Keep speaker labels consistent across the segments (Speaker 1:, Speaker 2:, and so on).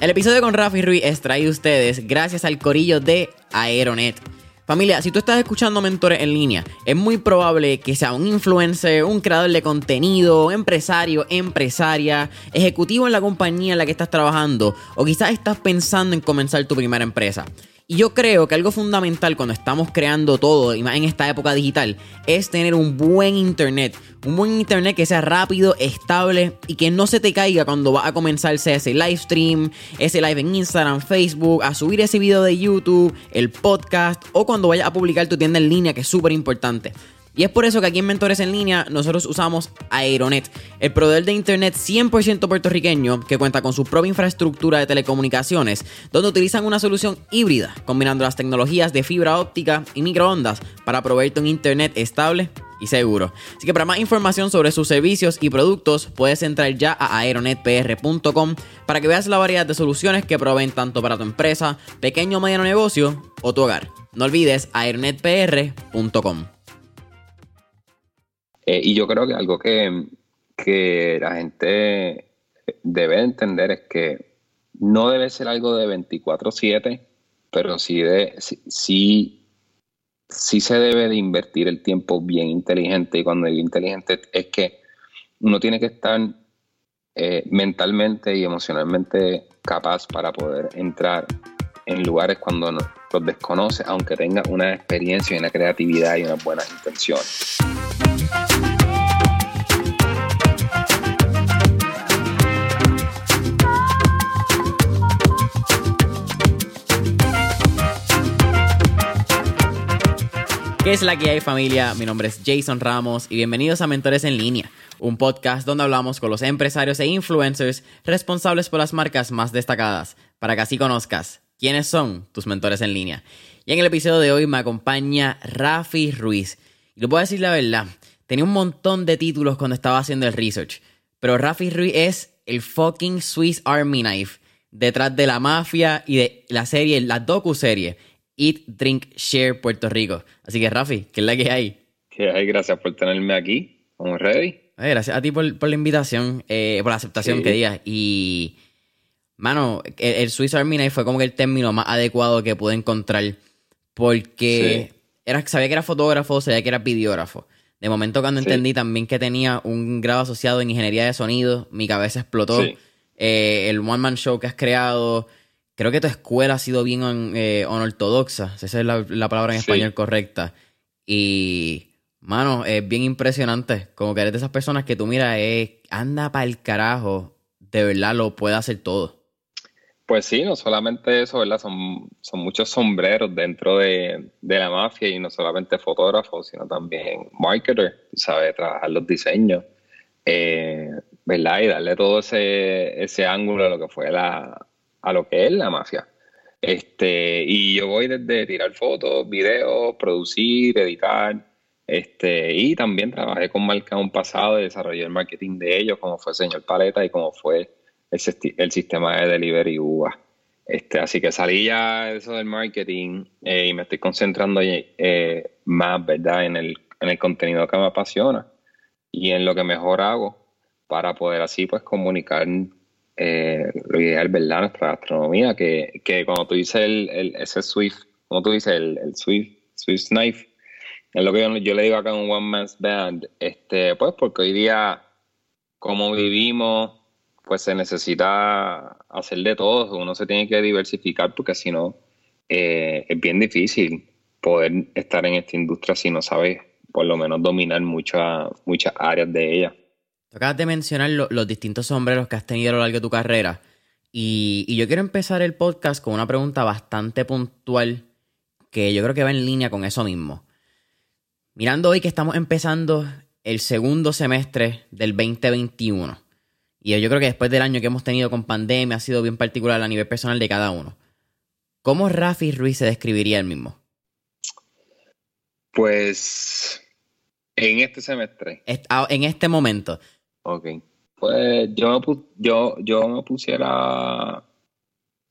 Speaker 1: El episodio con Rafi Ruiz es traído a ustedes gracias al corillo de Aeronet. Familia, si tú estás escuchando mentores en línea, es muy probable que sea un influencer, un creador de contenido, empresario, empresaria, ejecutivo en la compañía en la que estás trabajando, o quizás estás pensando en comenzar tu primera empresa. Y yo creo que algo fundamental cuando estamos creando todo, y más en esta época digital, es tener un buen internet. Un buen internet que sea rápido, estable y que no se te caiga cuando va a comenzarse ese live stream, ese live en Instagram, Facebook, a subir ese video de YouTube, el podcast o cuando vayas a publicar tu tienda en línea, que es súper importante. Y es por eso que aquí en Mentores en Línea nosotros usamos Aeronet, el proveedor de internet 100% puertorriqueño que cuenta con su propia infraestructura de telecomunicaciones, donde utilizan una solución híbrida, combinando las tecnologías de fibra óptica y microondas para proveerte un internet estable y seguro. Así que para más información sobre sus servicios y productos, puedes entrar ya a aeronetpr.com para que veas la variedad de soluciones que proveen tanto para tu empresa, pequeño o mediano negocio o tu hogar. No olvides aeronetpr.com.
Speaker 2: Eh, y yo creo que algo que, la gente debe entender es que no debe ser algo de 24/7, pero sí, de, sí, sí, se debe de invertir el tiempo bien inteligente. Y cuando digo inteligente es que uno tiene que estar eh, mentalmente y emocionalmente capaz para poder entrar en lugares cuando no, los desconoce, aunque tenga una experiencia y una creatividad y unas buenas intenciones.
Speaker 1: ¿Qué es la que hay familia? Mi nombre es Jason Ramos y bienvenidos a Mentores en Línea, un podcast donde hablamos con los empresarios e influencers responsables por las marcas más destacadas, para que así conozcas quiénes son tus mentores en línea. Y en el episodio de hoy me acompaña Rafi Ruiz. Y le puedo decir la verdad, tenía un montón de títulos cuando estaba haciendo el research, pero Rafi Ruiz es el fucking Swiss Army Knife detrás de la mafia y de la serie, la docu-serie Eat, Drink, Share Puerto Rico. Así que, Rafi, ¿qué es la que hay?
Speaker 2: Que hay, gracias por tenerme aquí. ¿Estamos ready?
Speaker 1: gracias a ti por, la invitación, eh, por la aceptación que digas. Y, mano, el, Swiss Army Knife fue como que el término más adecuado que pude encontrar. Porque era, sabía que era fotógrafo, sabía que era videógrafo. De momento, cuando entendí también que tenía un grado asociado en ingeniería de sonido, mi cabeza explotó. Eh, el one man show que has creado, creo que tu escuela ha sido bien eh, ortodoxa, esa es la, palabra en español correcta. Y, mano, es bien impresionante, como que eres de esas personas que tú miras, eh, anda para el carajo, de verdad lo puede hacer todo.
Speaker 2: Pues sí, no solamente eso, ¿verdad? Son, son muchos sombreros dentro de, la mafia y no solamente fotógrafos, sino también marketer, ¿sabes? Trabajar los diseños, eh, ¿verdad? Y darle todo ese, ese ángulo a lo que fue la, a lo que es la mafia. Este, y yo voy desde tirar fotos, videos, producir, editar, este, y también trabajé con marcas un pasado y desarrollé el marketing de ellos, como fue Señor Paleta y como fue el, sistema de delivery UBA. Este, así que salí ya eso del marketing eh, y me estoy concentrando eh, más, ¿verdad?, en el, en el contenido que me apasiona y en lo que mejor hago para poder así pues comunicar eh, lo ideal, ¿verdad? Nuestra gastronomía, que, que cuando tú dices el, ese Swift, como tú dices, el, el Swift, Swift Knife, es lo que yo, le digo acá en One Man's Band, este, pues porque hoy día, como vivimos, pues se necesita hacer de todo, uno se tiene que diversificar porque si no, eh, es bien difícil poder estar en esta industria si no sabes por lo menos dominar muchas muchas áreas de ella
Speaker 1: acabas de mencionar los distintos sombreros que has tenido a lo largo de tu carrera. Y, yo quiero empezar el podcast con una pregunta bastante puntual que yo creo que va en línea con eso mismo. Mirando hoy que estamos empezando el segundo semestre del 2021. Y yo creo que después del año que hemos tenido con pandemia ha sido bien particular a nivel personal de cada uno. ¿Cómo Rafi Ruiz se describiría él mismo?
Speaker 2: Pues en este semestre.
Speaker 1: Ah, en este momento.
Speaker 2: Ok. Pues yo me, yo, yo me pusiera,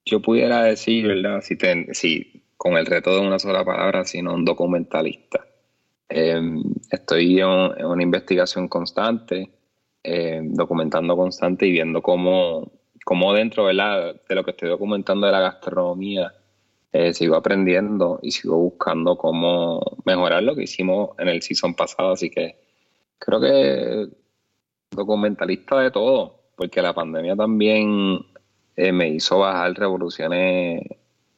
Speaker 2: yo pudiera decir, ¿verdad? Si, si con el reto de una sola palabra, sino un documentalista. Em, estoy en, una investigación constante, em, documentando constante y viendo cómo, como dentro ¿verdad? de lo que estoy documentando de la gastronomía, eh, sigo aprendiendo y sigo buscando cómo mejorar lo que hicimos en el season pasado. Así que creo que documentalista de todo, porque la pandemia también eh, me hizo bajar revoluciones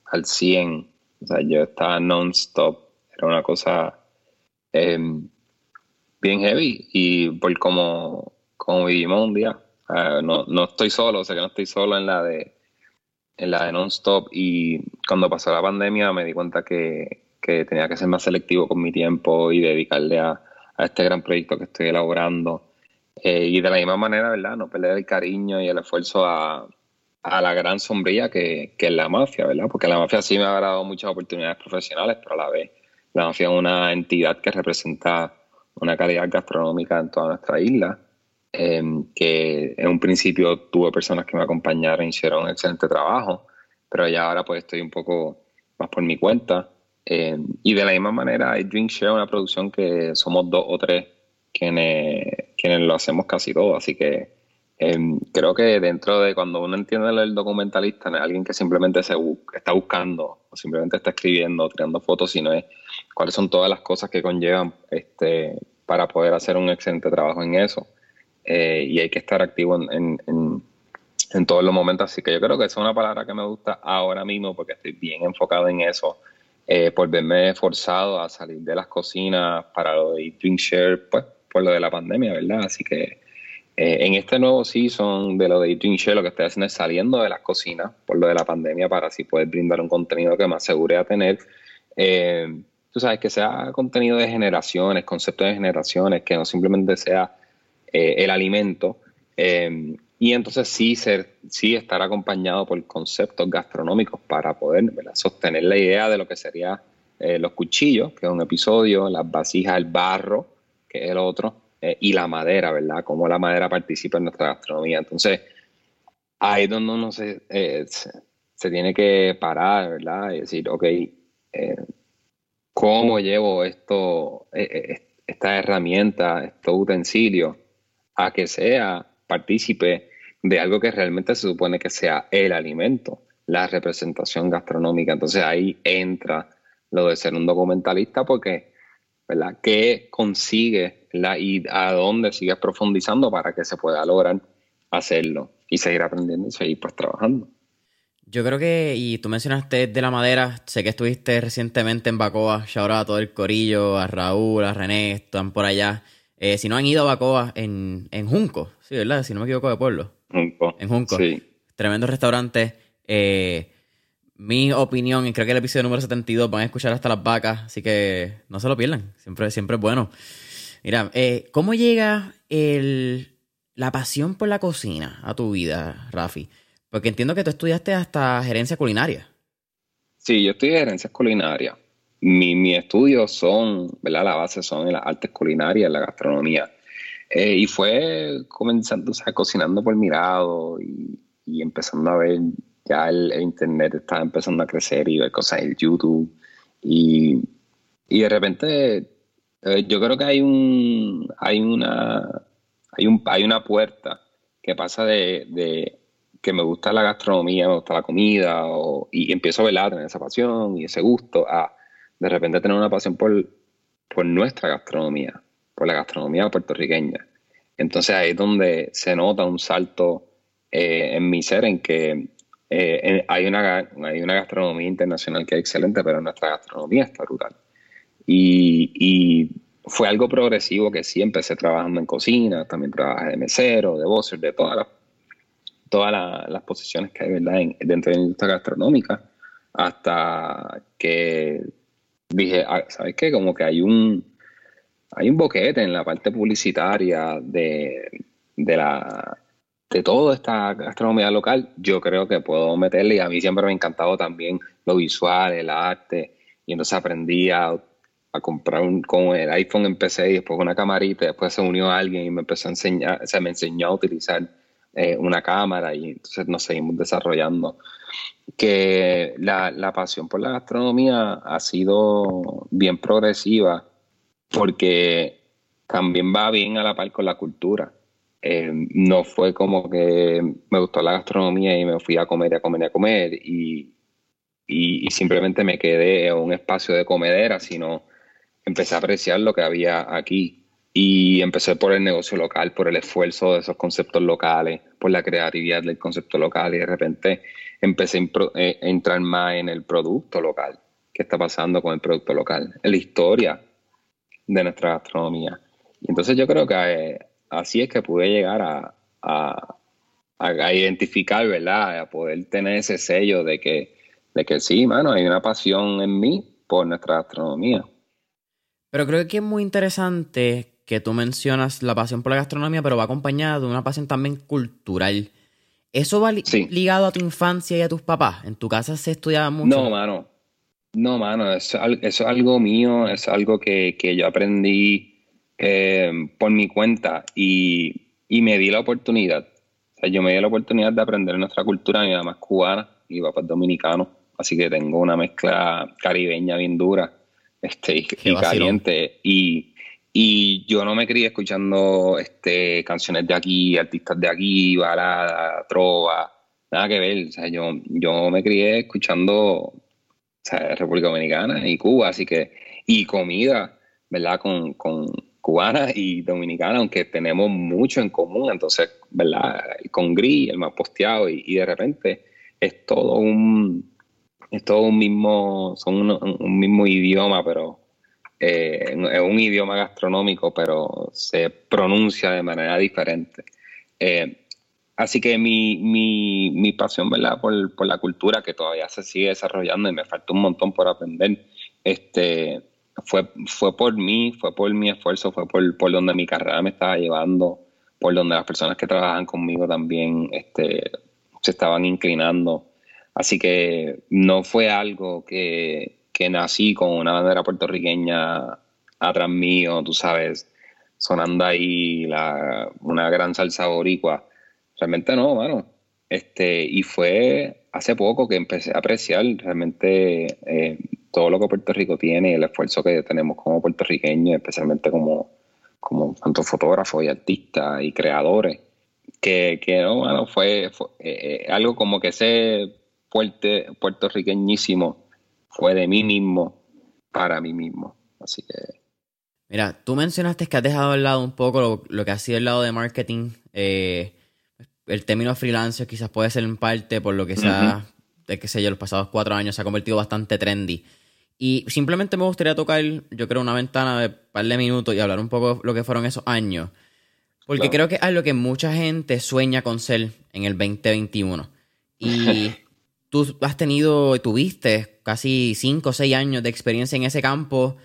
Speaker 2: al 100. O sea, yo estaba non-stop. Era una cosa bien heavy y por como, como vivimos un día. no, no estoy solo, sé que no estoy solo en la de en la de non-stop y cuando pasó la pandemia me di cuenta que, tenía que ser más selectivo con mi tiempo y dedicarle a, este gran proyecto que estoy elaborando. Eh, y de la misma manera, ¿verdad? No perder el cariño y el esfuerzo a, la gran sombría que, que, es la mafia, ¿verdad? Porque la mafia sí me ha dado muchas oportunidades profesionales, pero a la vez la mafia es una entidad que representa una calidad gastronómica en toda nuestra isla Em, que en un principio tuve personas que me acompañaron y hicieron un excelente trabajo, pero ya ahora pues estoy un poco más por mi cuenta. Em, y de la misma manera, hay Drink Share, una producción que somos dos o tres quienes, quienes lo hacemos casi todo, así que em, creo que dentro de cuando uno entiende el documentalista, no es alguien que simplemente se está buscando o simplemente está escribiendo o tirando fotos, sino es cuáles son todas las cosas que conllevan este, para poder hacer un excelente trabajo en eso. Eh, y hay que estar activo en, en, todos los momentos. Así que yo creo que esa es una palabra que me gusta ahora mismo porque estoy bien enfocado en eso. Eh, por verme forzado a salir de las cocinas para lo de Drink Share, pues por lo de la pandemia, ¿verdad? Así que eh, en este nuevo season de lo de Drink Share, lo que estoy haciendo es saliendo de las cocinas por lo de la pandemia para así poder brindar un contenido que me asegure a tener. tú sabes, que sea contenido de generaciones, conceptos de generaciones, que no simplemente sea eh, el alimento. Eh, y entonces sí, ser, sí estar acompañado por conceptos gastronómicos para poder sostener la idea de lo que sería eh, los cuchillos, que es un episodio, las vasijas, el barro, que es el otro, y la madera, ¿verdad? Cómo la madera participa en nuestra gastronomía. Entonces, ahí es donde uno se, se, tiene que parar, ¿verdad? Y decir, ok, ¿cómo llevo esto, esta herramienta, estos utensilios a que sea partícipe de algo que realmente se supone que sea el alimento, la representación gastronómica. Entonces ahí entra lo de ser un documentalista porque, ¿verdad? ¿Qué consigue y a dónde sigues profundizando para que se pueda lograr hacerlo y seguir aprendiendo y seguir pues trabajando?
Speaker 1: Yo creo que, y tú mencionaste de la madera, sé que estuviste recientemente en Bacoa, shout a todo el corillo, a Raúl, a René, están por allá. Eh, si no han ido a Bacoa en, en Junco, sí, ¿verdad? Si no me equivoco de pueblo.
Speaker 2: Junco.
Speaker 1: En Junco. Sí. Tremendo restaurante. Eh, mi opinión, y creo que el episodio número 72 van a escuchar hasta las vacas, así que no se lo pierdan. Siempre, siempre es bueno. Mira, eh, ¿cómo llega el, la pasión por la cocina a tu vida, Rafi? Porque entiendo que tú estudiaste hasta gerencia culinaria.
Speaker 2: Sí, yo estudié gerencia culinaria mi, mi estudios son, ¿verdad? La base son en las artes culinarias, la gastronomía. Eh, y fue comenzando, o sea, cocinando por mirado y, y empezando a ver, ya el, internet estaba empezando a crecer y ver cosas en YouTube. Y, y de repente, eh, yo creo que hay un, hay una, hay un, hay una puerta que pasa de, de que me gusta la gastronomía, me gusta la comida, o, y empiezo a ver a tener esa pasión y ese gusto, a de repente tener una pasión por, por nuestra gastronomía, por la gastronomía puertorriqueña. Entonces ahí es donde se nota un salto eh, en mi ser en que eh, hay, una, hay una gastronomía internacional que es excelente, pero nuestra gastronomía está rural. Y, fue algo progresivo que sí empecé trabajando en cocina, también trabajé de mesero, de bosser, de todas las, todas las, posiciones que hay ¿verdad? dentro de la industria gastronómica, hasta que dije, ah, ¿sabes qué? Como que hay un, hay un boquete en la parte publicitaria de, de la de toda esta gastronomía local, yo creo que puedo meterle y a mí siempre me ha encantado también lo visual, el arte, y entonces aprendí a, comprar un, con el iPhone empecé y después una camarita, después se unió alguien y me empezó a enseñar, se me enseñó a utilizar eh, una cámara y entonces nos seguimos desarrollando que la, pasión por la gastronomía ha sido bien progresiva porque también va bien a la par con la cultura. eh, no fue como que me gustó la gastronomía y me fui a comer y a comer y a comer y, y, simplemente me quedé en un espacio de comedera, sino empecé a apreciar lo que había aquí y empecé por el negocio local, por el esfuerzo de esos conceptos locales, por la creatividad del concepto local y de repente empecé a eh, entrar más en el producto local, qué está pasando con el producto local, en la historia de nuestra gastronomía. Y entonces yo creo que eh, así es que pude llegar a, a, identificar, ¿verdad? A poder tener ese sello de que, de que sí, mano, hay una pasión en mí por nuestra gastronomía.
Speaker 1: Pero creo que es muy interesante que tú mencionas la pasión por la gastronomía, pero va acompañada de una pasión también cultural. ¿Eso va ligado a tu infancia y a tus papás? ¿En tu casa se estudiaba mucho?
Speaker 2: No, mano. No, mano, eso, es algo mío, es algo que, que yo aprendí eh, por mi cuenta y, me di la oportunidad. O sea, yo me di la oportunidad de aprender nuestra cultura. Mi mamá es cubana y mi papá es dominicano, así que tengo una mezcla caribeña bien dura este, y, caliente. Y, y yo no me crié escuchando este, canciones de aquí, artistas de aquí, balada, trova, nada que ver. O sea, yo, yo me crié escuchando República Dominicana y Cuba, así que, y comida, ¿verdad? Con, con, cubana y dominicana, aunque tenemos mucho en común, entonces, ¿verdad? Con Gris, el más posteado, y, de repente es todo un, es todo un mismo, son un, mismo idioma, pero es un idioma gastronómico, pero se pronuncia de manera diferente. Eh, así que mi, mi, mi pasión, ¿verdad? Por, por, la cultura que todavía se sigue desarrollando y me falta un montón por aprender, este, fue, fue por mí, fue por mi esfuerzo, fue por, por donde mi carrera me estaba llevando, por donde las personas que trabajan conmigo también este, se estaban inclinando. Así que no fue algo que, que nací con una bandera puertorriqueña atrás mío, tú sabes, sonando ahí la, una gran salsa boricua. Realmente no, mano. Este, y fue hace poco que empecé a apreciar realmente eh, todo lo que Puerto Rico tiene y el esfuerzo que tenemos como puertorriqueños, especialmente como, como tantos fotógrafos y artistas y creadores, que, que no, bueno, fue, eh, eh, algo como que ese fuerte puertorriqueñísimo fue de mí mismo para mí mismo. Así que...
Speaker 1: Mira, tú mencionaste que has dejado al lado un poco lo, que ha sido el lado de marketing. Eh, el término freelancer quizás puede ser en parte por lo que sea, de qué sé yo, los pasados cuatro años se ha convertido bastante trendy. Y simplemente me gustaría tocar, yo creo, una ventana de un par de minutos y hablar un poco lo que fueron esos años. Porque creo que es algo que mucha gente sueña con ser en el 2021. Y tú has tenido, tuviste casi 5 o 6 años de experiencia en ese campo,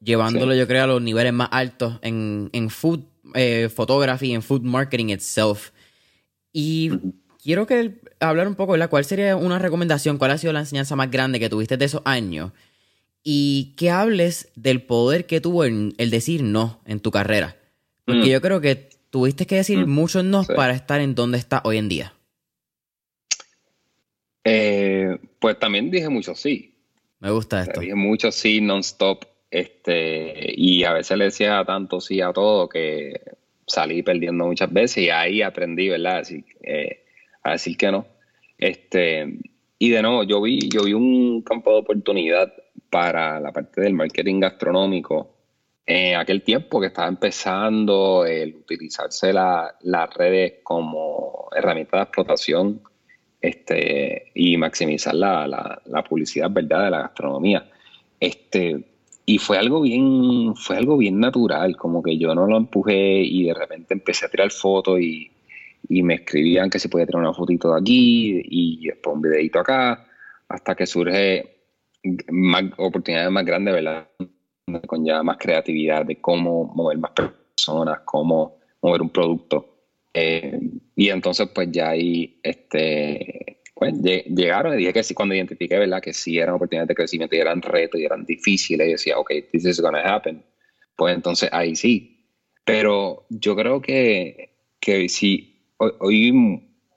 Speaker 1: llevándolo, yo creo, a los niveles más altos en, en food eh, photography, en food marketing itself. Y quiero que hablar un poco, ¿verdad? ¿Cuál sería una recomendación? ¿Cuál ha sido la enseñanza más grande que tuviste de esos años? y que hables del poder que tuvo el, decir no en tu carrera. Porque mm. yo creo que tuviste que decir mm. muchos no para estar en donde está hoy en día.
Speaker 2: Eh, pues también dije mucho sí.
Speaker 1: Me gusta esto.
Speaker 2: Dije mucho sí non-stop. Este, y a veces le decía tanto sí a todo que salí perdiendo muchas veces y ahí aprendí, ¿verdad? Así, eh, a decir que no. Este, y de nuevo, yo vi, yo vi un campo de oportunidad para la parte del marketing gastronómico en aquel tiempo que estaba empezando el utilizarse las redes como herramienta de explotación este, y maximizar la, publicidad verdad de la gastronomía. Este, y fue algo bien, fue algo bien natural, como que yo no lo empujé y de repente empecé a tirar fotos y, y me escribían que si podía tirar una fotito de aquí y después un videito acá, hasta que surge más, oportunidades más grandes, ¿verdad? Con ya más creatividad de cómo mover más personas, cómo mover un producto. Eh, y entonces, pues ya ahí, este, pues, llegaron y dije que sí, cuando identifiqué, ¿verdad? Que sí eran oportunidades de crecimiento y eran retos y eran difíciles, y decía, ok, this is gonna happen. Pues entonces ahí sí. Pero yo creo que, que sí, hoy,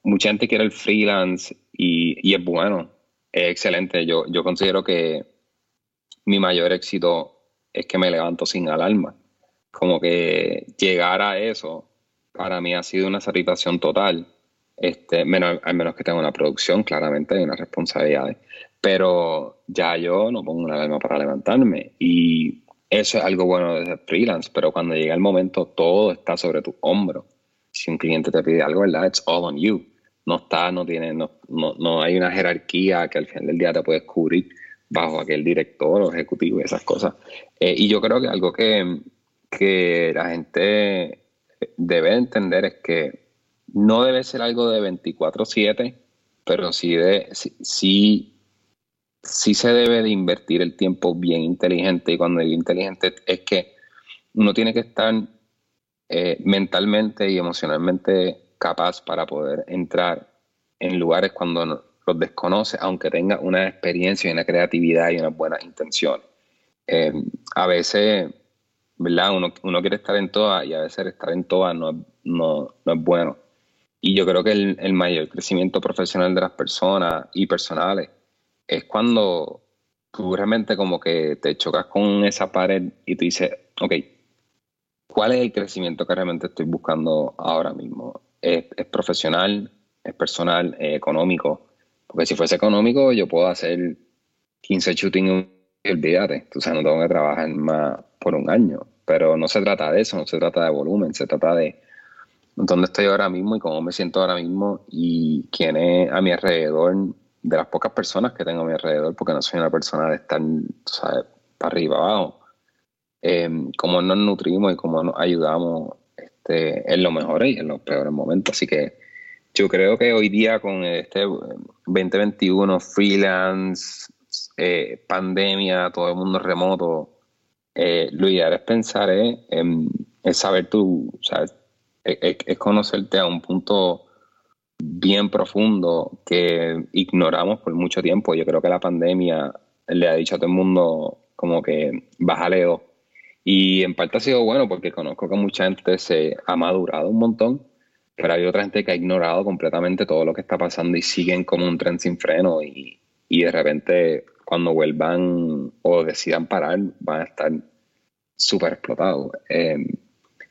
Speaker 2: mucha gente quiere el freelance y, y es bueno es excelente. Yo, yo considero que mi mayor éxito es que me levanto sin alarma. Como que llegar a eso para mí ha sido una satisfacción total. Este, menos, al menos que tenga una producción, claramente hay unas responsabilidades. Pero ya yo no pongo una alarma para levantarme. Y eso es algo bueno desde freelance, pero cuando llega el momento, todo está sobre tu hombro. Si un cliente te pide algo, ¿verdad? It's all on you. No está, no tiene, no, no, no hay una jerarquía que al final del día te puedes cubrir bajo aquel director o ejecutivo y esas cosas. Eh, y yo creo que algo que, que la gente debe entender es que no debe ser algo de 24/7, pero sí, de, sí, sí, se debe de invertir el tiempo bien inteligente. Y cuando digo inteligente es que uno tiene que estar eh, mentalmente y emocionalmente capaz para poder entrar en lugares cuando los desconoce, aunque tenga una experiencia y una creatividad y unas buenas intenciones. Eh, a veces, ¿verdad? Uno, uno, quiere estar en todas y a veces estar en todas no, no, no es bueno. Y yo creo que el, el, mayor crecimiento profesional de las personas y personales es cuando tú realmente como que te chocas con esa pared y tú dices, ok, ¿cuál es el crecimiento que realmente estoy buscando ahora mismo? ¿Es, es profesional? ¿Es personal? ¿Es económico? Porque si fuese económico, yo puedo hacer 15 shootings y olvídate. O sea, no tengo que trabajar más por un año. Pero no se trata de eso, no se trata de volumen, se trata de dónde estoy ahora mismo y cómo me siento ahora mismo y quién es a mi alrededor, de las pocas personas que tengo a mi alrededor, porque no soy una persona de estar, ¿sabes? para arriba, abajo. Eh, cómo nos nutrimos y cómo nos ayudamos este, en los mejores y en los peores momentos. Así que yo creo que hoy día con este 2021, freelance, eh, pandemia, todo el mundo remoto, eh, lo ideal es pensar en, saber tú, es, conocerte a un punto bien profundo que ignoramos por mucho tiempo. Yo creo que la pandemia le ha dicho a todo el mundo como que bájale dos. Y en parte ha sido bueno porque conozco que mucha gente se ha madurado un montón pero hay otra gente que ha ignorado completamente todo lo que está pasando y siguen como un tren sin freno y, y de repente cuando vuelvan o decidan parar van a estar súper explotados. Em,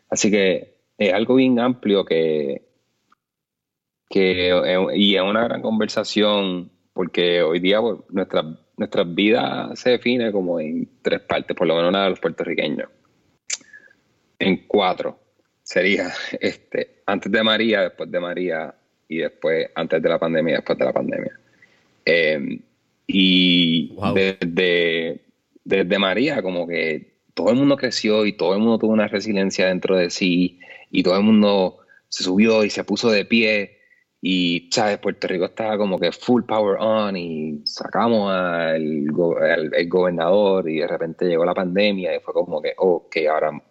Speaker 2: así que es algo bien amplio que, y es una gran conversación porque hoy día pues, nuestra, nuestra vida se define como en tres partes, por lo menos una de los puertorriqueños. En cuatro sería este, antes de María, después de María y después antes de la pandemia después de la pandemia. Em, y desde, desde María, como que todo el mundo creció y todo el mundo tuvo una resiliencia dentro de sí y todo el mundo se subió y se puso de pie. Y, ¿sabes? Puerto Rico estaba como que full power on y sacamos al, el gobernador y de repente llegó la pandemia y fue como que, ok, ahora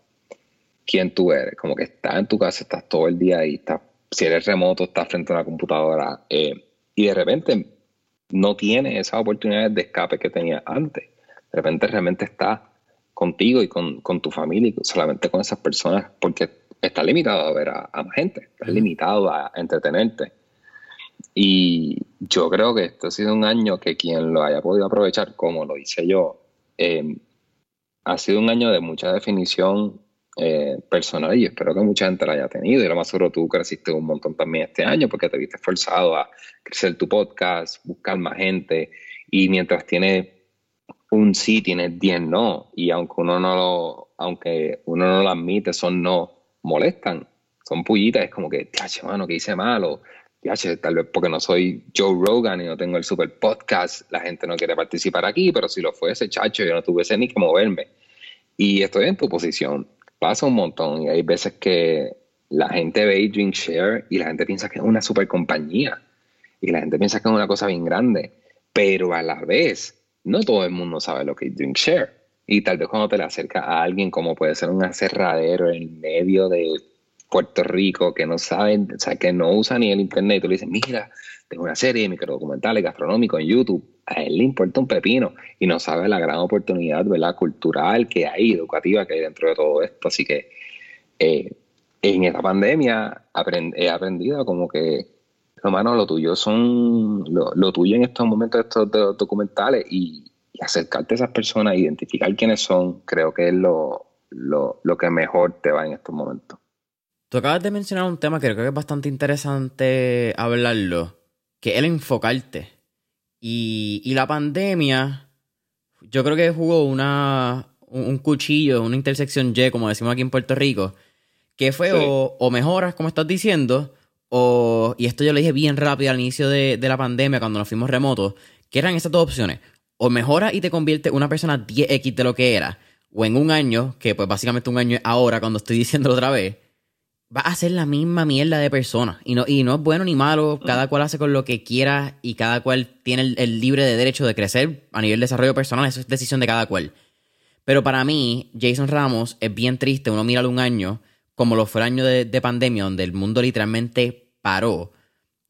Speaker 2: quién tú eres, como que estás en tu casa, estás todo el día ahí, estás, si eres remoto, estás frente a una computadora eh, y de repente no tienes esas oportunidades de escape que tenías antes. De repente realmente estás contigo y con, tu familia y solamente con esas personas porque estás limitado a ver a, más gente, estás limitado a entretenerte. Y yo creo que esto ha sido un año que quien lo haya podido aprovechar, como lo hice yo, eh, ha sido un año de mucha definición eh, personal y espero que mucha gente la haya tenido. Y lo más seguro tú creciste un montón también este año porque te viste forzado a crecer tu podcast, buscar más gente. Y mientras tienes un sí, tienes 10 no. Y aunque uno no lo, aunque uno no lo admite, son no, molestan, son pullitas, es como que, mano, que hice malo, tal vez porque no soy Joe Rogan y no tengo el super podcast, la gente no quiere participar aquí, pero si lo fuese, chacho, yo no tuviese ni que moverme. Y estoy en tu posición pasa un montón y hay veces que la gente ve Drink Share y la gente piensa que es una super compañía y la gente piensa que es una cosa bien grande, pero a la vez no todo el mundo sabe lo que es Drink Share. Y tal vez cuando te le acercas a alguien como puede ser un aserradero en medio de Puerto Rico que no saben, o sea, que no usa ni el internet, tú le dices, mira, tengo una serie de microdocumentales gastronómicos en YouTube, a él le importa un pepino y no sabe la gran oportunidad cultural que hay, educativa que hay dentro de todo esto. Así que eh, en esta pandemia he aprendido como que, hermano, lo tuyo son, lo, tuyo en estos momentos estos documentales y, acercarte a esas personas, identificar quiénes son, creo que es lo, lo, lo que mejor te va en estos momentos.
Speaker 1: Tú acabas de mencionar un tema que creo que es bastante interesante hablarlo, que es el enfocarte. Y, y la pandemia, yo creo que jugó una, un, cuchillo, una intersección Y, como decimos aquí en Puerto Rico, que fue o, mejoras, como estás diciendo, o, y esto yo lo dije bien rápido al inicio de, de la pandemia, cuando nos fuimos remotos, que eran esas dos opciones. O mejoras y te conviertes una persona 10X de lo que era, o en un año, que pues básicamente un año es ahora cuando estoy diciéndolo otra vez, va a ser la misma mierda de persona. Y no, y no es bueno ni malo, cada cual hace con lo que quiera y cada cual tiene el, libre de derecho de crecer a nivel de desarrollo personal, eso es decisión de cada cual. Pero para mí, Jason Ramos es bien triste, uno mira un año, como lo fue el año de, de pandemia, donde el mundo literalmente paró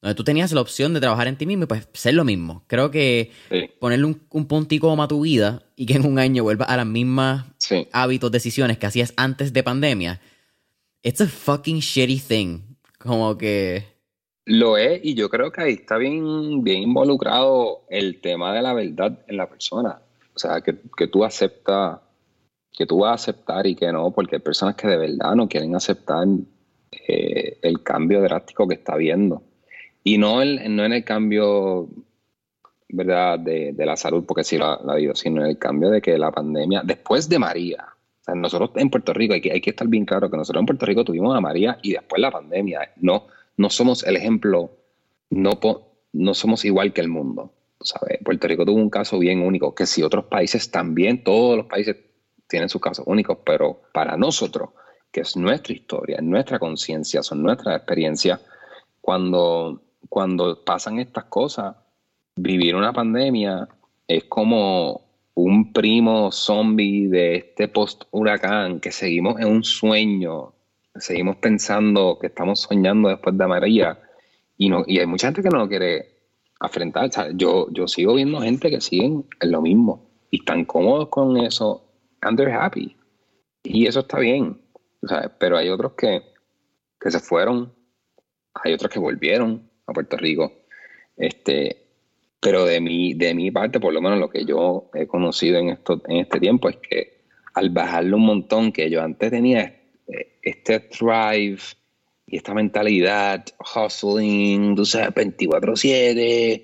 Speaker 1: donde tú tenías la opción de trabajar en ti mismo y pues ser lo mismo. Creo que ponerle un, un puntico a tu vida y que en un año vuelvas a las mismas hábitos, decisiones que hacías antes de pandemia, it's a fucking shitty thing. Como que...
Speaker 2: Lo es, y yo creo que ahí está bien, bien involucrado el tema de la verdad en la persona. O sea, que, que tú aceptas, que tú vas a aceptar y que no, porque hay personas que de verdad no quieren aceptar eh, el cambio drástico que está viendo. Y no, el, no en el cambio ¿verdad? De, la salud, porque sí la, la habido, sino en el cambio de que la pandemia, después de María, nosotros en Puerto Rico, hay que, hay que estar bien claro que nosotros en Puerto Rico tuvimos a María y después la pandemia. No, no somos el ejemplo, no, no somos igual que el mundo. Puerto Rico tuvo un caso bien único, que si otros países también, todos los países tienen sus casos únicos, pero para nosotros, que es nuestra historia, nuestra conciencia, son nuestras experiencias, cuando cuando pasan estas cosas, vivir una pandemia es como un primo zombie de este post-huracán que seguimos en un sueño, seguimos pensando que estamos soñando después de María y, no, y hay mucha gente que no lo quiere afrontar. yo, yo sigo viendo gente que siguen en lo mismo y están cómodos con eso and they're happy. Y eso está bien, pero hay otros que, que se fueron, hay otros que volvieron, a Puerto Rico. Este, pero de mi, de mi parte, por lo menos lo que yo he conocido en, esto, en este tiempo es que al bajarle un montón, que yo antes tenía este thrive y esta mentalidad, hustling, tú sabes, 24-7,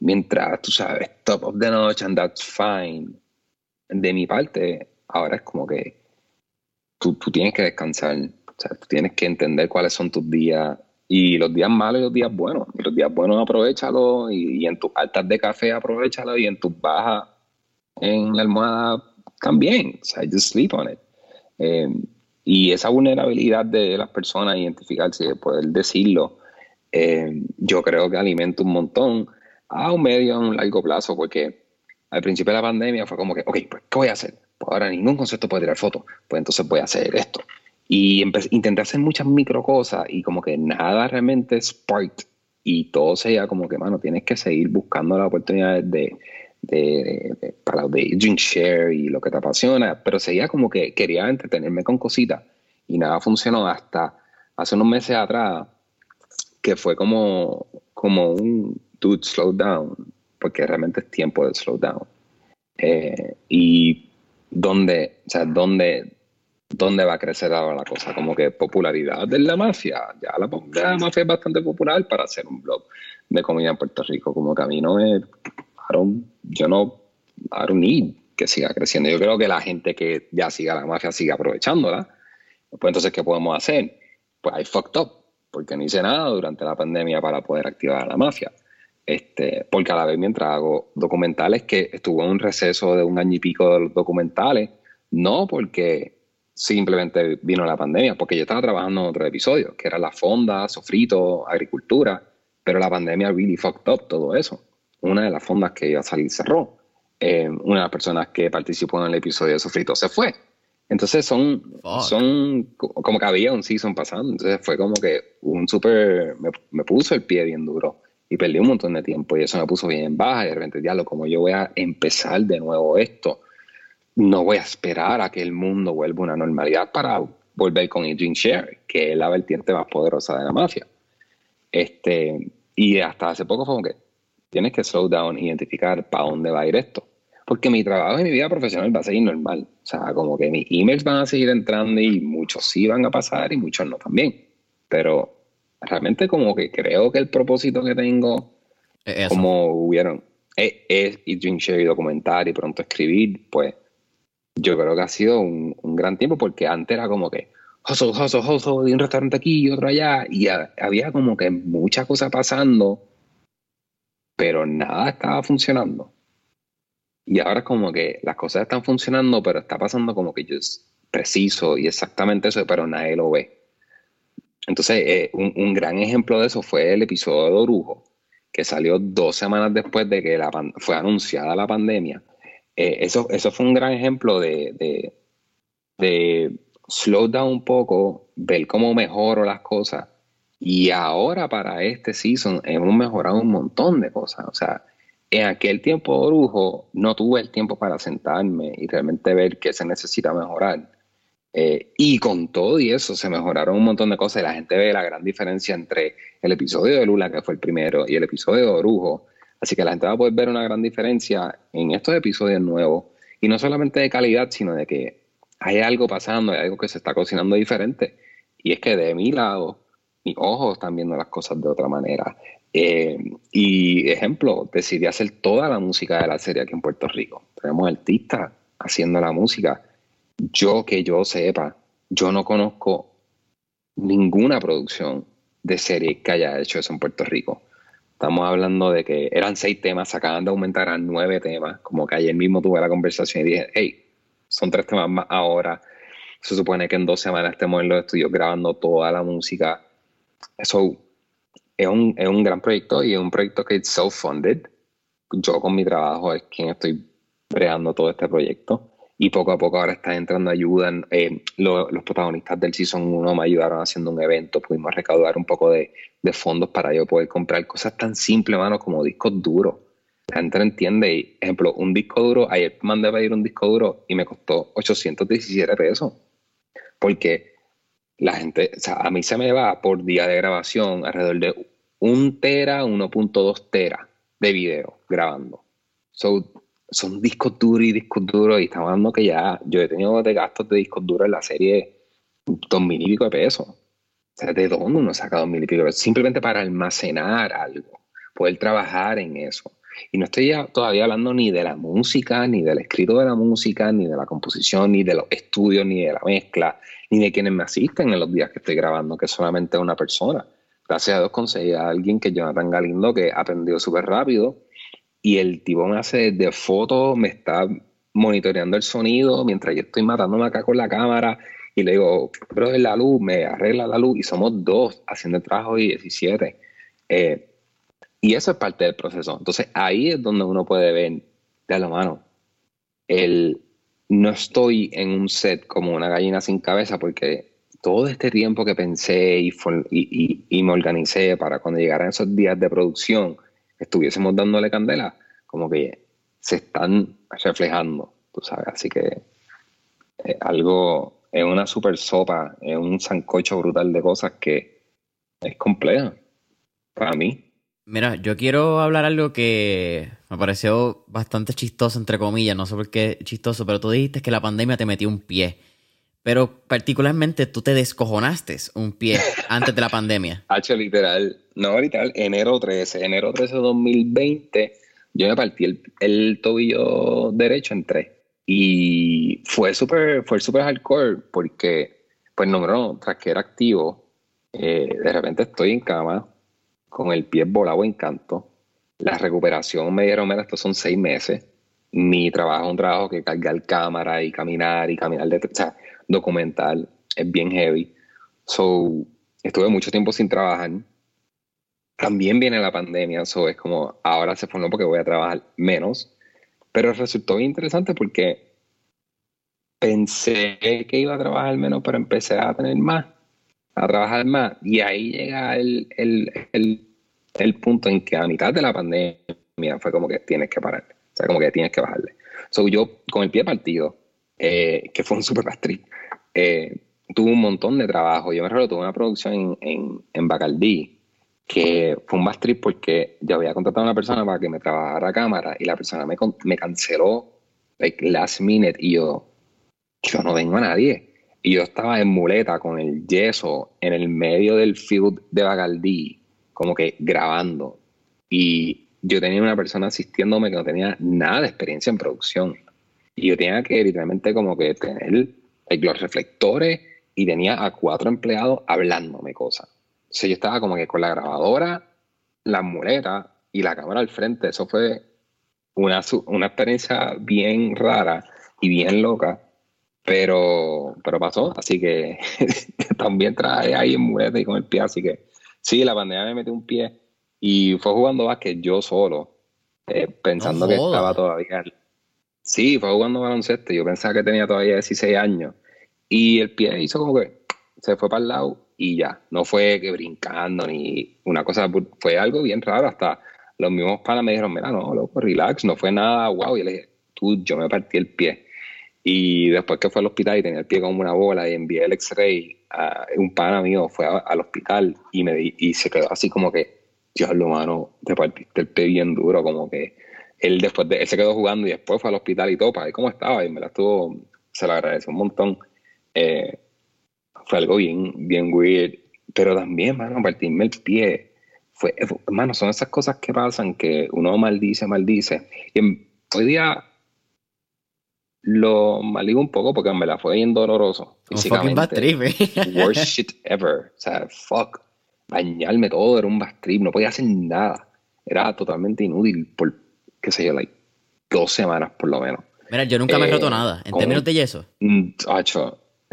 Speaker 2: mientras tú sabes, top of the notch and that's fine. De mi parte, ahora es como que tú, tú tienes que descansar, o sea, tú tienes que entender cuáles son tus días, y los días malos y los días buenos. Y los días buenos aprovechalos y, en tus altas de café aprovechalo y en tus bajas en la almohada también. O sea, just sleep on it. Eh, y esa vulnerabilidad de las personas, identificarse y de poder decirlo, eh, yo creo que alimenta un montón a un medio, a un largo plazo, porque al principio de la pandemia fue como que, ok, pues, ¿qué voy a hacer? Pues ahora ningún concepto puede tirar fotos, pues entonces voy a hacer esto. Y intenté hacer muchas micro cosas y como que nada realmente sparked. Y todo sería como que, mano, tienes que seguir buscando las oportunidades de, de, de, para de drink share y lo que te apasiona. Pero seguía como que quería entretenerme con cositas y nada funcionó hasta hace unos meses atrás que fue como, como un dude slow down, porque realmente es tiempo de slow down. Eh, y donde, o sea, donde dónde va a crecer ahora la cosa, como que popularidad de la mafia, ya la, mafia es bastante popular para hacer un blog de comida en Puerto Rico, como que a mí no me, yo no, I don't need que siga creciendo, yo creo que la gente que ya siga la mafia sigue aprovechándola, pues entonces, ¿qué podemos hacer? Pues I fucked up, porque no hice nada durante la pandemia para poder activar a la mafia. Este, porque a la vez mientras hago documentales, que estuvo en un receso de un año y pico de los documentales, no porque simplemente vino la pandemia, porque yo estaba trabajando en otro episodio, que era la fonda, sofrito, agricultura, pero la pandemia really fucked up todo eso. Una de las fondas que iba a salir cerró. Eh, una de las personas que participó en el episodio de sofrito se fue. Entonces son, son como que había un season pasando, entonces fue como que un súper, me, me, puso el pie bien duro y perdí un montón de tiempo y eso me puso bien en baja y de repente, diablo, como yo voy a empezar de nuevo esto, no voy a esperar a que el mundo vuelva a una normalidad para volver con drink share, que es la vertiente más poderosa de la mafia. Este, y hasta hace poco fue como que tienes que slow down, identificar para dónde va a ir esto. Porque mi trabajo y mi vida profesional va a seguir normal. O sea, como que mis emails van a seguir entrando y muchos sí van a pasar y muchos no también. pero realmente como que creo que el propósito que tengo, como hubieron, es, ir Drink Share y documentar y pronto escribir, pues yo creo que ha sido un, gran tiempo porque antes era como que hustle, hustle, hustle, y un restaurante aquí y otro allá, y había como que muchas cosas pasando, pero nada estaba funcionando. Y ahora es como que las cosas están funcionando, pero está pasando como que yo es preciso y exactamente eso, pero nadie lo ve. Entonces, eh, un, gran ejemplo de eso fue el episodio de Orujo, que salió dos semanas después de que fue anunciada la pandemia. Eh, eso, eso fue un gran ejemplo de, de, slow down un poco, ver cómo mejoro las cosas. Y ahora para este season hemos mejorado un montón de cosas. O sea, en aquel tiempo de Orujo no tuve el tiempo para sentarme y realmente ver qué se necesita mejorar. Eh, y con todo y eso se mejoraron un montón de cosas y la gente ve la gran diferencia entre el episodio de Lula, que fue el primero, y el episodio de Orujo. Así que la gente va a poder ver una gran diferencia en estos episodios nuevos. Y no solamente de calidad, sino de que hay algo pasando, hay algo que se está cocinando diferente. Y es que de mi lado, mis ojos están viendo las cosas de otra manera. Eh, y ejemplo, decidí hacer toda la música de la serie aquí en Puerto Rico. Tenemos artistas haciendo la música yo que yo sepa, yo no conozco ninguna producción de serie que haya hecho eso en Puerto Rico. Estamos hablando de que eran seis temas, acaban de aumentar a nueve temas, como que ayer mismo tuve la conversación y dije, hey, son tres temas más ahora. Se supone que en dos semanas estemos en los estudios grabando toda la música. Eso es un, es un gran proyecto y es un proyecto que es self-funded. Yo con mi trabajo es quien estoy creando todo este proyecto y poco a poco ahora está entrando ayuda. Eh, los protagonistas del Season 1 me ayudaron haciendo un evento, pudimos recaudar un poco de, fondos para yo poder comprar cosas tan simples, mano, como discos duros. La gente no entiende. Ejemplo, un disco duro, ayer mandé a pedir un disco duro y me costó 817 pesos. Porque la gente, o sea, a mí se me va por día de grabación alrededor de un tera, 1.2 tera de video grabando. So, son discos duros y discos duros. Y estamos hablando que ya yo he tenido de gastos de discos duros en la serie dos mil y pico de pesos. O sea, ¿de dónde uno saca dos mil y pico? Simplemente para almacenar algo, poder trabajar en eso. Y no estoy todavía hablando ni de la música, ni del escrito de la música, ni de la composición, ni de los estudios, ni de la mezcla, ni de quienes me asisten en los días que estoy grabando, que es solamente una persona. Gracias a Dios conseguí a alguien que Jonathan Galindo, que aprendió súper rápido y el me hace de foto, me está monitoreando el sonido mientras yo estoy matándome acá con la cámara y le digo, pero es la luz, me arregla la luz y somos dos haciendo el trabajo de 17. Eh, y eso es parte del proceso. Entonces ahí es donde uno puede ver de la mano. El, no estoy en un set como una gallina sin cabeza porque todo este tiempo que pensé y, y, y me organicé para cuando llegaran esos días de producción, estuviésemos dándole candela, como que se están reflejando, tú sabes. Así que es algo, es una super sopa, es un sancocho brutal de cosas que es compleja para mí.
Speaker 1: Mira, yo quiero hablar algo que me pareció bastante chistoso, entre comillas, no sé por qué chistoso, pero tú dijiste que la pandemia te metió un pie. Pero particularmente tú te descojonaste un pie antes de la pandemia.
Speaker 2: H literal, no literal, enero 13, enero 13 de 2020, yo me partí el, tobillo derecho en tres. Y fue súper fue super hardcore porque, pues no, tras que era activo, eh, de repente estoy en cama con el pie volado en canto. La recuperación me dieron, mira, estos son seis meses. Mi trabajo es un trabajo que cargar cámara y caminar y caminar de... O documental, es bien heavy. So, estuve mucho tiempo sin trabajar. También viene la pandemia, so es como ahora se formó porque voy a trabajar menos. Pero resultó interesante porque pensé que iba a trabajar menos, pero empecé a tener más, a trabajar más. Y ahí llega el, el, el, el punto en que a mitad de la pandemia fue como que tienes que parar. O sea, como que tienes que bajarle. So, yo con el pie partido, eh, que fue un super actriz, eh, tuve un montón de trabajo. Yo me recuerdo, tuve una producción en, en, Bacardí que fue un trip porque yo había contratado a una persona para que me trabajara cámara y la persona me, me canceló like, last minute y yo, yo no tengo a nadie. y yo estaba en muleta con el yeso en el medio del field de Bagaldí, como que grabando. Y yo tenía una persona asistiéndome que no tenía nada de experiencia en producción. Y yo tenía que literalmente como que tener los reflectores y tenía a cuatro empleados hablándome cosas. Entonces yo estaba como que con la grabadora, la muleta y la cámara al frente. Eso fue una, una experiencia bien rara y bien loca pero, pero pasó, así que también trae ahí en muleta y con el pie, así que sí, la pandemia me metió un pie y fue jugando básquet yo solo, eh, pensando que estaba todavía... Sí, fue jugando baloncesto, yo pensaba que tenía todavía 16 años. Y el pie hizo como que se fue para el lado y ya, no fue que brincando ni una cosa, fue algo bien raro, hasta los mismos panas me dijeron, mira, no, loco, relax, no fue nada wow, y le dije, tú, yo me partí el pie y después que fue al hospital y tenía el pie como una bola y envié el x-ray, un pana mío fue al hospital y, me, y se quedó así como que, Dios lo mano, te partiste el pie bien duro, como que él después de, él se quedó jugando y después fue al hospital y todo para ver cómo estaba y me la estuvo, se lo agradeció un montón. Eh, fue algo bien, bien weird, pero también, mano, partirme el pie, fue, mano, son esas cosas que pasan que uno maldice, maldice. Y hoy día lo maldigo un poco porque me la fue bien doloroso.
Speaker 1: Físicamente. bad trip,
Speaker 2: eh. Worst shit ever. O sea, fuck. Bañarme todo era un bad trip. No podía hacer nada. Era totalmente inútil por, qué sé yo, like, dos semanas por lo menos.
Speaker 1: Mira, yo nunca me he roto eh, nada. En términos de yeso.
Speaker 2: Mm,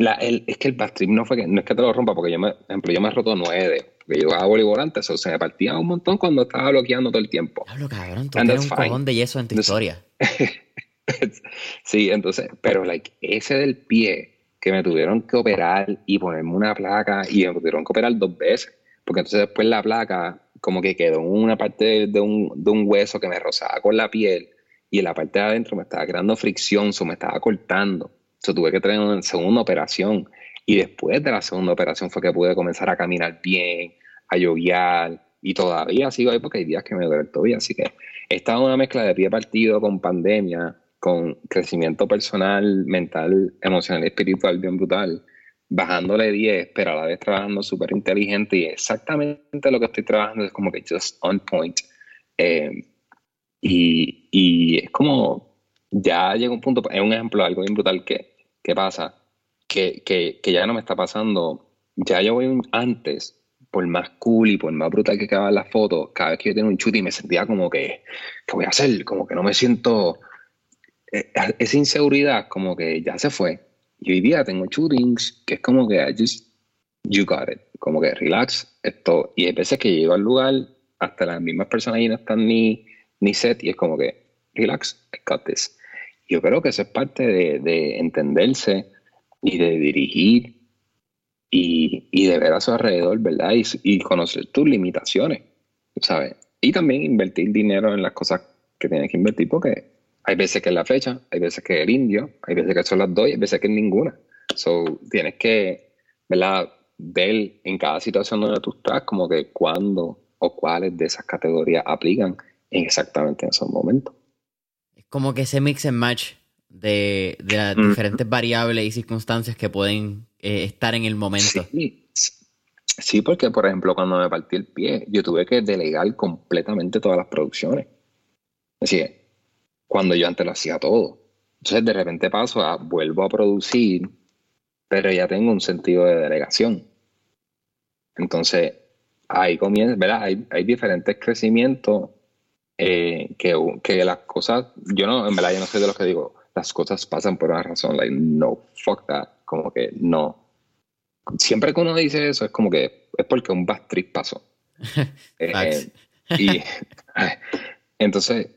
Speaker 2: la, el, es que el bad trip no fue que, no es que te lo rompa, porque yo me, ejemplo, yo me he roto nueve. Porque yo jugaba voleibol antes, o se me partía un montón cuando estaba bloqueando todo el tiempo.
Speaker 1: Hablo, cabrón, tú tienes un cojón de yeso en tu historia.
Speaker 2: sí, entonces, pero like, ese del pie que me tuvieron que operar y ponerme una placa y me tuvieron que operar dos veces, porque entonces después la placa como que quedó en una parte de un, de un hueso que me rozaba con la piel y en la parte de adentro me estaba creando fricción, se me estaba cortando. Entonces tuve que tener una segunda operación. Y después de la segunda operación fue que pude comenzar a caminar bien, a lloviar y todavía sigo ahí porque hay días que me duele todavía, así que estaba una mezcla de pie partido con pandemia con crecimiento personal, mental, emocional y espiritual bien brutal, bajándole 10, pero a la vez trabajando súper inteligente y exactamente lo que estoy trabajando es como que just on point. Eh, y, y, es como, ya llega un punto, es un ejemplo algo bien brutal que, que pasa, que, que, que, ya no me está pasando, ya yo voy antes, por más cool y por más brutal que quedaban las fotos, cada vez que yo tenía un chute me sentía como que, ¿qué voy a hacer? Como que no me siento eh, esa inseguridad como que ya se fue. Y hoy día tengo shootings que es como que I just, you got it. Como que relax, esto. Y hay veces que llego al lugar, hasta las mismas personas ahí no están ni, ni set, y es como que relax, I got this. Yo creo que eso es parte de, de entenderse y de dirigir y, de ver a su alrededor, ¿verdad? Y, conocer tus limitaciones, ¿sabes? Y también invertir dinero en las cosas que tienes que invertir porque hay veces que es la flecha, hay veces que es el indio, hay veces que son las dos hay veces que es ninguna. So, tienes que, ¿verdad? Ver en cada situación donde tú estás, como que cuándo o cuáles de esas categorías aplican en exactamente en esos momentos.
Speaker 1: Como que ese mix and match de, las diferentes variables y circunstancias que pueden eh, estar en el momento.
Speaker 2: Sí. sí, porque por ejemplo, cuando me partí el pie, yo tuve que delegar completamente todas las producciones. Es cuando yo antes lo hacía todo. Entonces de repente paso a, vuelvo a producir, pero ya tengo un sentido de delegación. Entonces ahí comienza, ¿verdad? Hay, hay diferentes crecimientos eh, que, que, las cosas, yo no, en verdad yo no sé de lo que digo, las cosas pasan por una razón, like, no, fuck that, como que no. Siempre que uno dice eso es como que es porque un bad trip pasó. eh, y entonces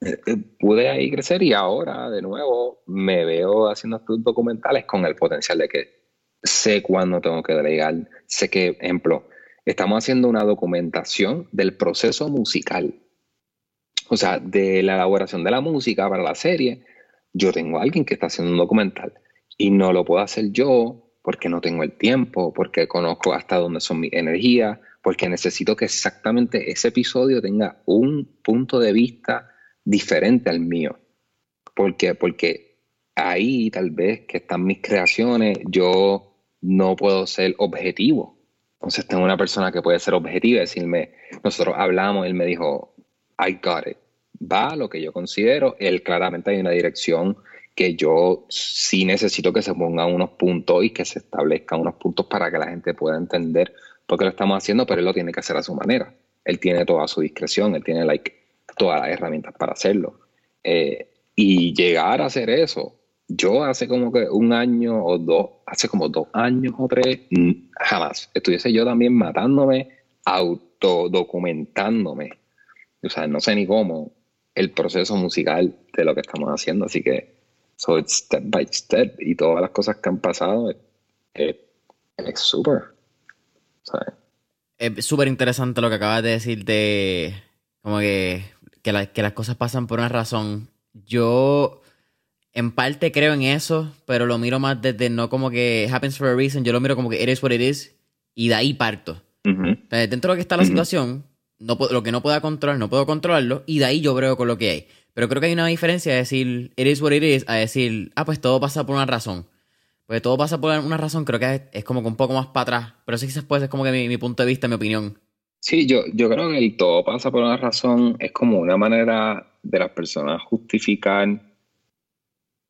Speaker 2: eh, eh, pude ahí crecer y ahora de nuevo me veo haciendo estos documentales con el potencial de que sé cuándo tengo que delegar, sé que, ejemplo, estamos haciendo una documentación del proceso musical, o sea, de la elaboración de la música para la serie, yo tengo a alguien que está haciendo un documental y no lo puedo hacer yo porque no tengo el tiempo, porque conozco hasta dónde son mis energías, porque necesito que exactamente ese episodio tenga un punto de vista diferente al mío. ¿Por qué? Porque ahí tal vez que están mis creaciones, yo no puedo ser objetivo. Entonces tengo una persona que puede ser objetiva y decirme, nosotros hablamos, él me dijo, I got it. Va lo que yo considero, él claramente hay una dirección que yo sí necesito que se pongan unos puntos y que se establezcan unos puntos para que la gente pueda entender por qué lo estamos haciendo, pero él lo tiene que hacer a su manera. Él tiene toda su discreción, él tiene like, todas las herramientas para hacerlo. Eh, y llegar a hacer eso, yo hace como que un año o dos, hace como dos años o tres, jamás estuviese yo también matándome, autodocumentándome. O sea, no sé ni cómo el proceso musical de lo que estamos haciendo. Así que, so it's step by step y todas las cosas que han pasado es súper.
Speaker 1: Es súper interesante lo que acabas de decir de como que, que, que las cosas pasan por una razón. Yo en parte creo en eso, pero lo miro más desde no como que happens for a reason, yo lo miro como que it is what it is y de ahí parto. dentro de lo que está la situación, no, lo que no pueda controlar, no puedo controlarlo y de ahí yo creo con lo que hay. Pero creo que hay una diferencia de decir it is what it is a decir, ah, pues todo pasa por una razón. Pues todo pasa por una razón, creo que es, como que un poco más para atrás. Pero eso quizás puede ser como que mi, mi punto de vista, mi opinión.
Speaker 2: Sí, yo, yo creo que el todo pasa por una razón es como una manera de las personas justificar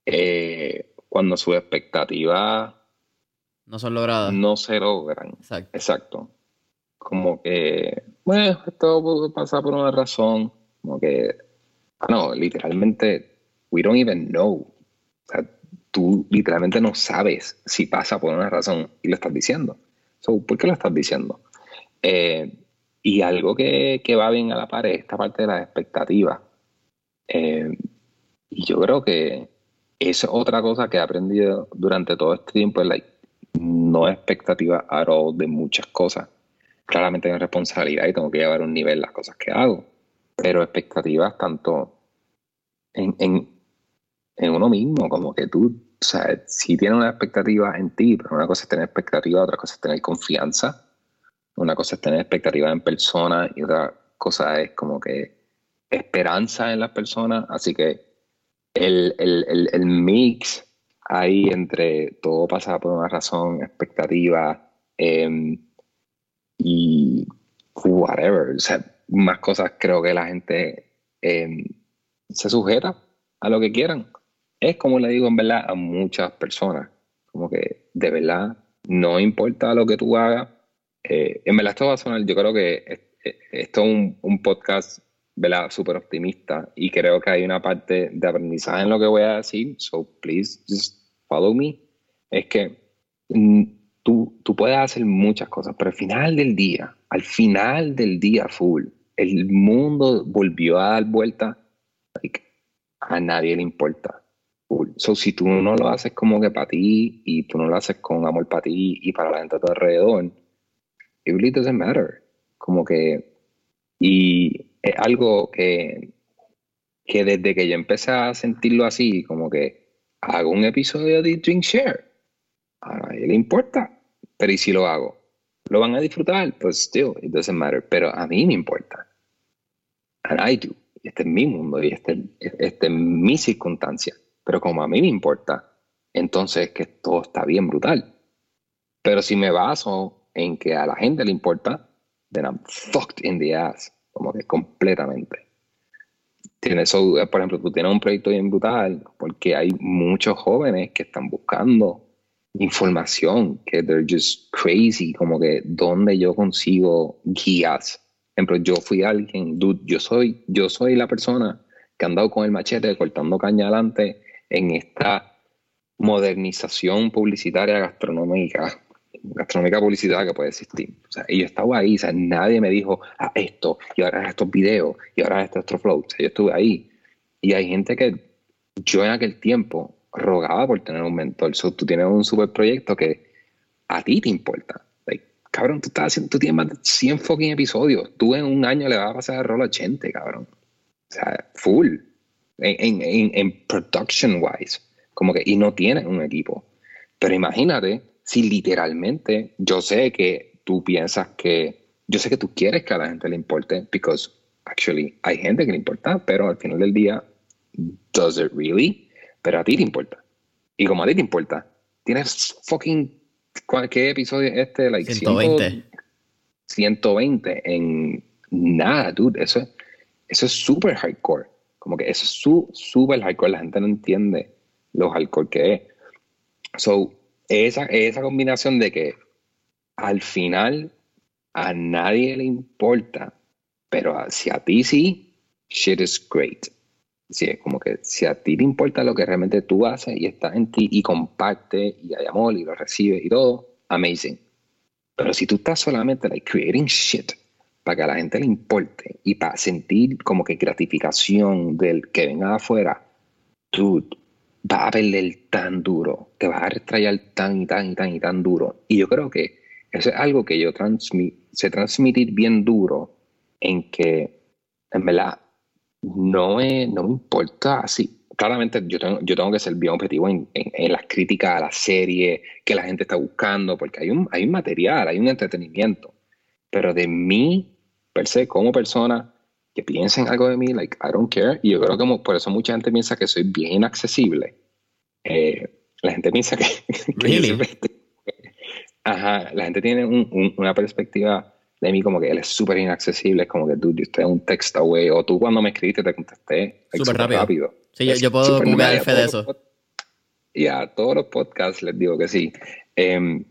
Speaker 2: eh, cuando sus expectativas
Speaker 1: no son logradas.
Speaker 2: No se logran. Exacto. Exacto. Como que, bueno, esto pasa por una razón. Como que, no, literalmente, we don't even know. O sea, tú literalmente no sabes si pasa por una razón y lo estás diciendo. So, ¿Por qué lo estás diciendo? Eh, y algo que, que, va bien a la par es esta parte de las expectativas. Eh, y yo creo que es otra cosa que he aprendido durante todo este tiempo, es like, no expectativa at all de muchas cosas. Claramente tengo responsabilidad y tengo que llevar un nivel las cosas que hago, pero expectativas tanto en, en, uno mismo, como que tú, o sea, si tienes una expectativa en ti, pero una cosa es tener expectativa, otra cosa es tener confianza, una cosa es tener expectativa en personas y otra cosa es como que esperanza en las personas, así que el, el, el, mix ahí entre todo pasa por una razón, expectativa em, y whatever. O sea, más cosas creo que la gente em, se sujeta a lo que quieran. Es como le digo en verdad a muchas personas, como que de verdad no importa lo que tú hagas. Eh, en verdad esto va a sonar, yo creo que esto es un, un podcast ¿verdad? súper optimista y creo que hay una parte de aprendizaje en lo que voy a decir, so please just follow me, es que mm, tú, tú puedes hacer muchas cosas, pero al final del día, al final del día full, el mundo volvió a dar vuelta, a nadie le importa. Full. So, si tú no lo haces como que para ti y tú no lo haces con amor para ti y para la gente a tu alrededor, it really doesn't matter. Como que, y es algo que, que desde que yo empecé a sentirlo así, como que hago un episodio de Drink Share, a nadie le importa, pero ¿y si lo hago? ¿Lo van a disfrutar? Pues still, it doesn't matter, pero a mí me importa. And I do. Este es mi mundo y este, este es mi circunstancia. Pero como a mí me importa, entonces es que todo está bien brutal. Pero si me baso en que a la gente le importa, then I'm fucked in the ass como que completamente. Tienes, por ejemplo, tú tienes un proyecto bien brutal porque hay muchos jóvenes que están buscando información, que they're just crazy, como que dónde yo consigo guías. Por ejemplo, yo fui alguien, dude, yo soy, yo soy la persona que ha andado con el machete cortando caña adelante en esta modernización publicitaria gastronómica gastronómica publicidad que puede existir. O sea, y yo estaba ahí, o sea, nadie me dijo, ah, esto, y ahora estos videos, y ahora este otro flow. O sea, yo estuve ahí. Y hay gente que yo en aquel tiempo rogaba por tener un mentor. So, tú tienes un super proyecto que a ti te importa. Like, cabrón, tú, estás haciendo, tú tienes más de 100 fucking episodios. Tú en un año le vas a pasar el rol a 80, cabrón. O sea, full. En, en, en production wise. Como que, y no tienes un equipo. Pero imagínate si literalmente yo sé que tú piensas que, yo sé que tú quieres que a la gente le importe, because actually hay gente que le importa, pero al final del día, does it really? Pero a ti te importa. Y como a ti te importa, tienes fucking. ¿Qué episodio es este? Like
Speaker 1: 120.
Speaker 2: 120 en nada, dude. Eso, eso es súper hardcore. Como que eso es súper hardcore. La gente no entiende lo hardcore que es. So, esa, esa combinación de que al final a nadie le importa, pero si a ti sí, shit is great. Sí, es como que si a ti te importa lo que realmente tú haces y está en ti y comparte y hay amor y lo recibe y todo, amazing. Pero si tú estás solamente like creating shit para que a la gente le importe y para sentir como que gratificación del que venga afuera, tú vas a perder tan duro, te vas a retrayar tan y tan y tan y tan duro. Y yo creo que eso es algo que yo sé transmitir bien duro en que, en verdad, no me, no me importa así. Claramente yo tengo, yo tengo que ser bien objetivo en, en, las críticas a la serie que la gente está buscando, porque hay un, hay un material, hay un entretenimiento. Pero de mí, per se, como persona, que piensen algo de mí, like, I don't care. Y yo creo que por eso mucha gente piensa que soy bien inaccesible. Eh, la gente piensa que...
Speaker 1: Really?
Speaker 2: ajá, la gente tiene un, una perspectiva de mí como que él es súper inaccesible, es como que tú, usted es un text away, o tú cuando me escribiste te contesté
Speaker 1: súper rápido. Sí, yo, puedo jugar fe de eso.
Speaker 2: Y a todos los podcasts les digo que sí. Em,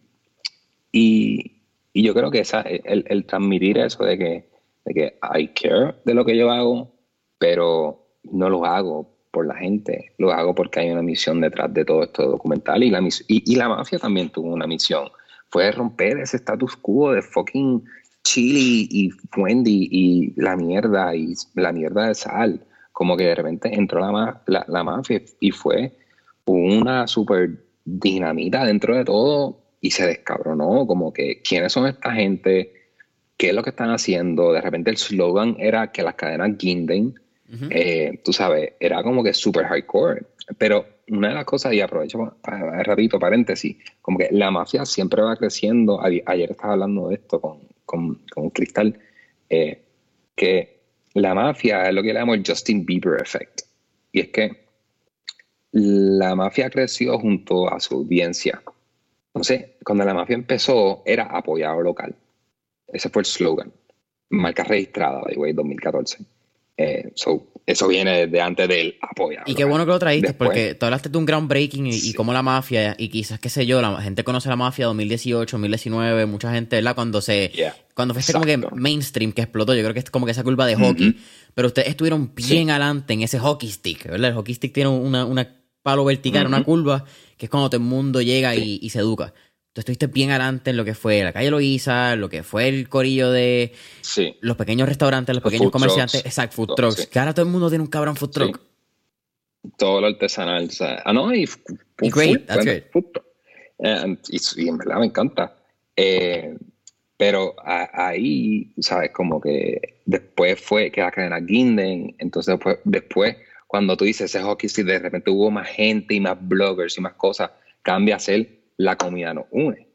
Speaker 2: y, y, yo creo que esa, el, el, transmitir eso de que, de que I care de lo que yo hago, pero no lo hago por la gente, lo hago porque hay una misión detrás de todo esto documental y la, y, y la mafia también tuvo una misión. Fue romper ese status quo de fucking chili y Wendy y la mierda y la mierda de sal. Como que de repente entró la, la, la mafia y fue una super dinamita dentro de todo y se descabronó. Como que, ¿quiénes son esta gente? ¿Qué es lo que están haciendo? De repente el slogan era que las cadenas guinden. Eh, tú sabes, era como que super hardcore. Pero una de las cosas, y aprovecho para, ratito paréntesis, como que la mafia siempre va creciendo. Ayer estaba hablando de esto con, con, con Cristal, eh, que la mafia es lo que le llamamos el Justin Bieber effect. Y es que la mafia creció junto a su audiencia. Entonces, cuando la mafia empezó, era apoyado local. Ese fue el slogan. Marca registrada, de 2014. Eh, eso viene de antes del apoyo.
Speaker 1: Y qué bueno que lo traíste, porque tú hablaste de un groundbreaking y, y como la mafia, y quizás, qué sé yo, la gente conoce la mafia 2018, 2019, mucha gente, ¿verdad? Cuando se. cuando fue este como que mainstream que explotó, yo creo que es como que esa curva de hockey. Pero ustedes estuvieron bien adelante en ese hockey stick, ¿verdad? El hockey stick tiene una, una palo vertical, una curva, que es cuando todo el mundo llega y se educa tú estuviste bien adelante en lo que fue la calle Loiza, lo que fue el corillo de los pequeños restaurantes, los, pequeños comerciantes, exacto, food trucks. Que ahora todo el mundo tiene un cabrón food truck.
Speaker 2: Todo lo artesanal, ah, no, y,
Speaker 1: y great, that's great.
Speaker 2: Eh, y, en verdad me encanta. Eh, pero ahí, ¿sabes? Como que después fue que la cadena Ginden, entonces después, después cuando tú dices ese hockey, si de repente hubo más gente y más bloggers y más cosas, cambia a ser la comida nos une.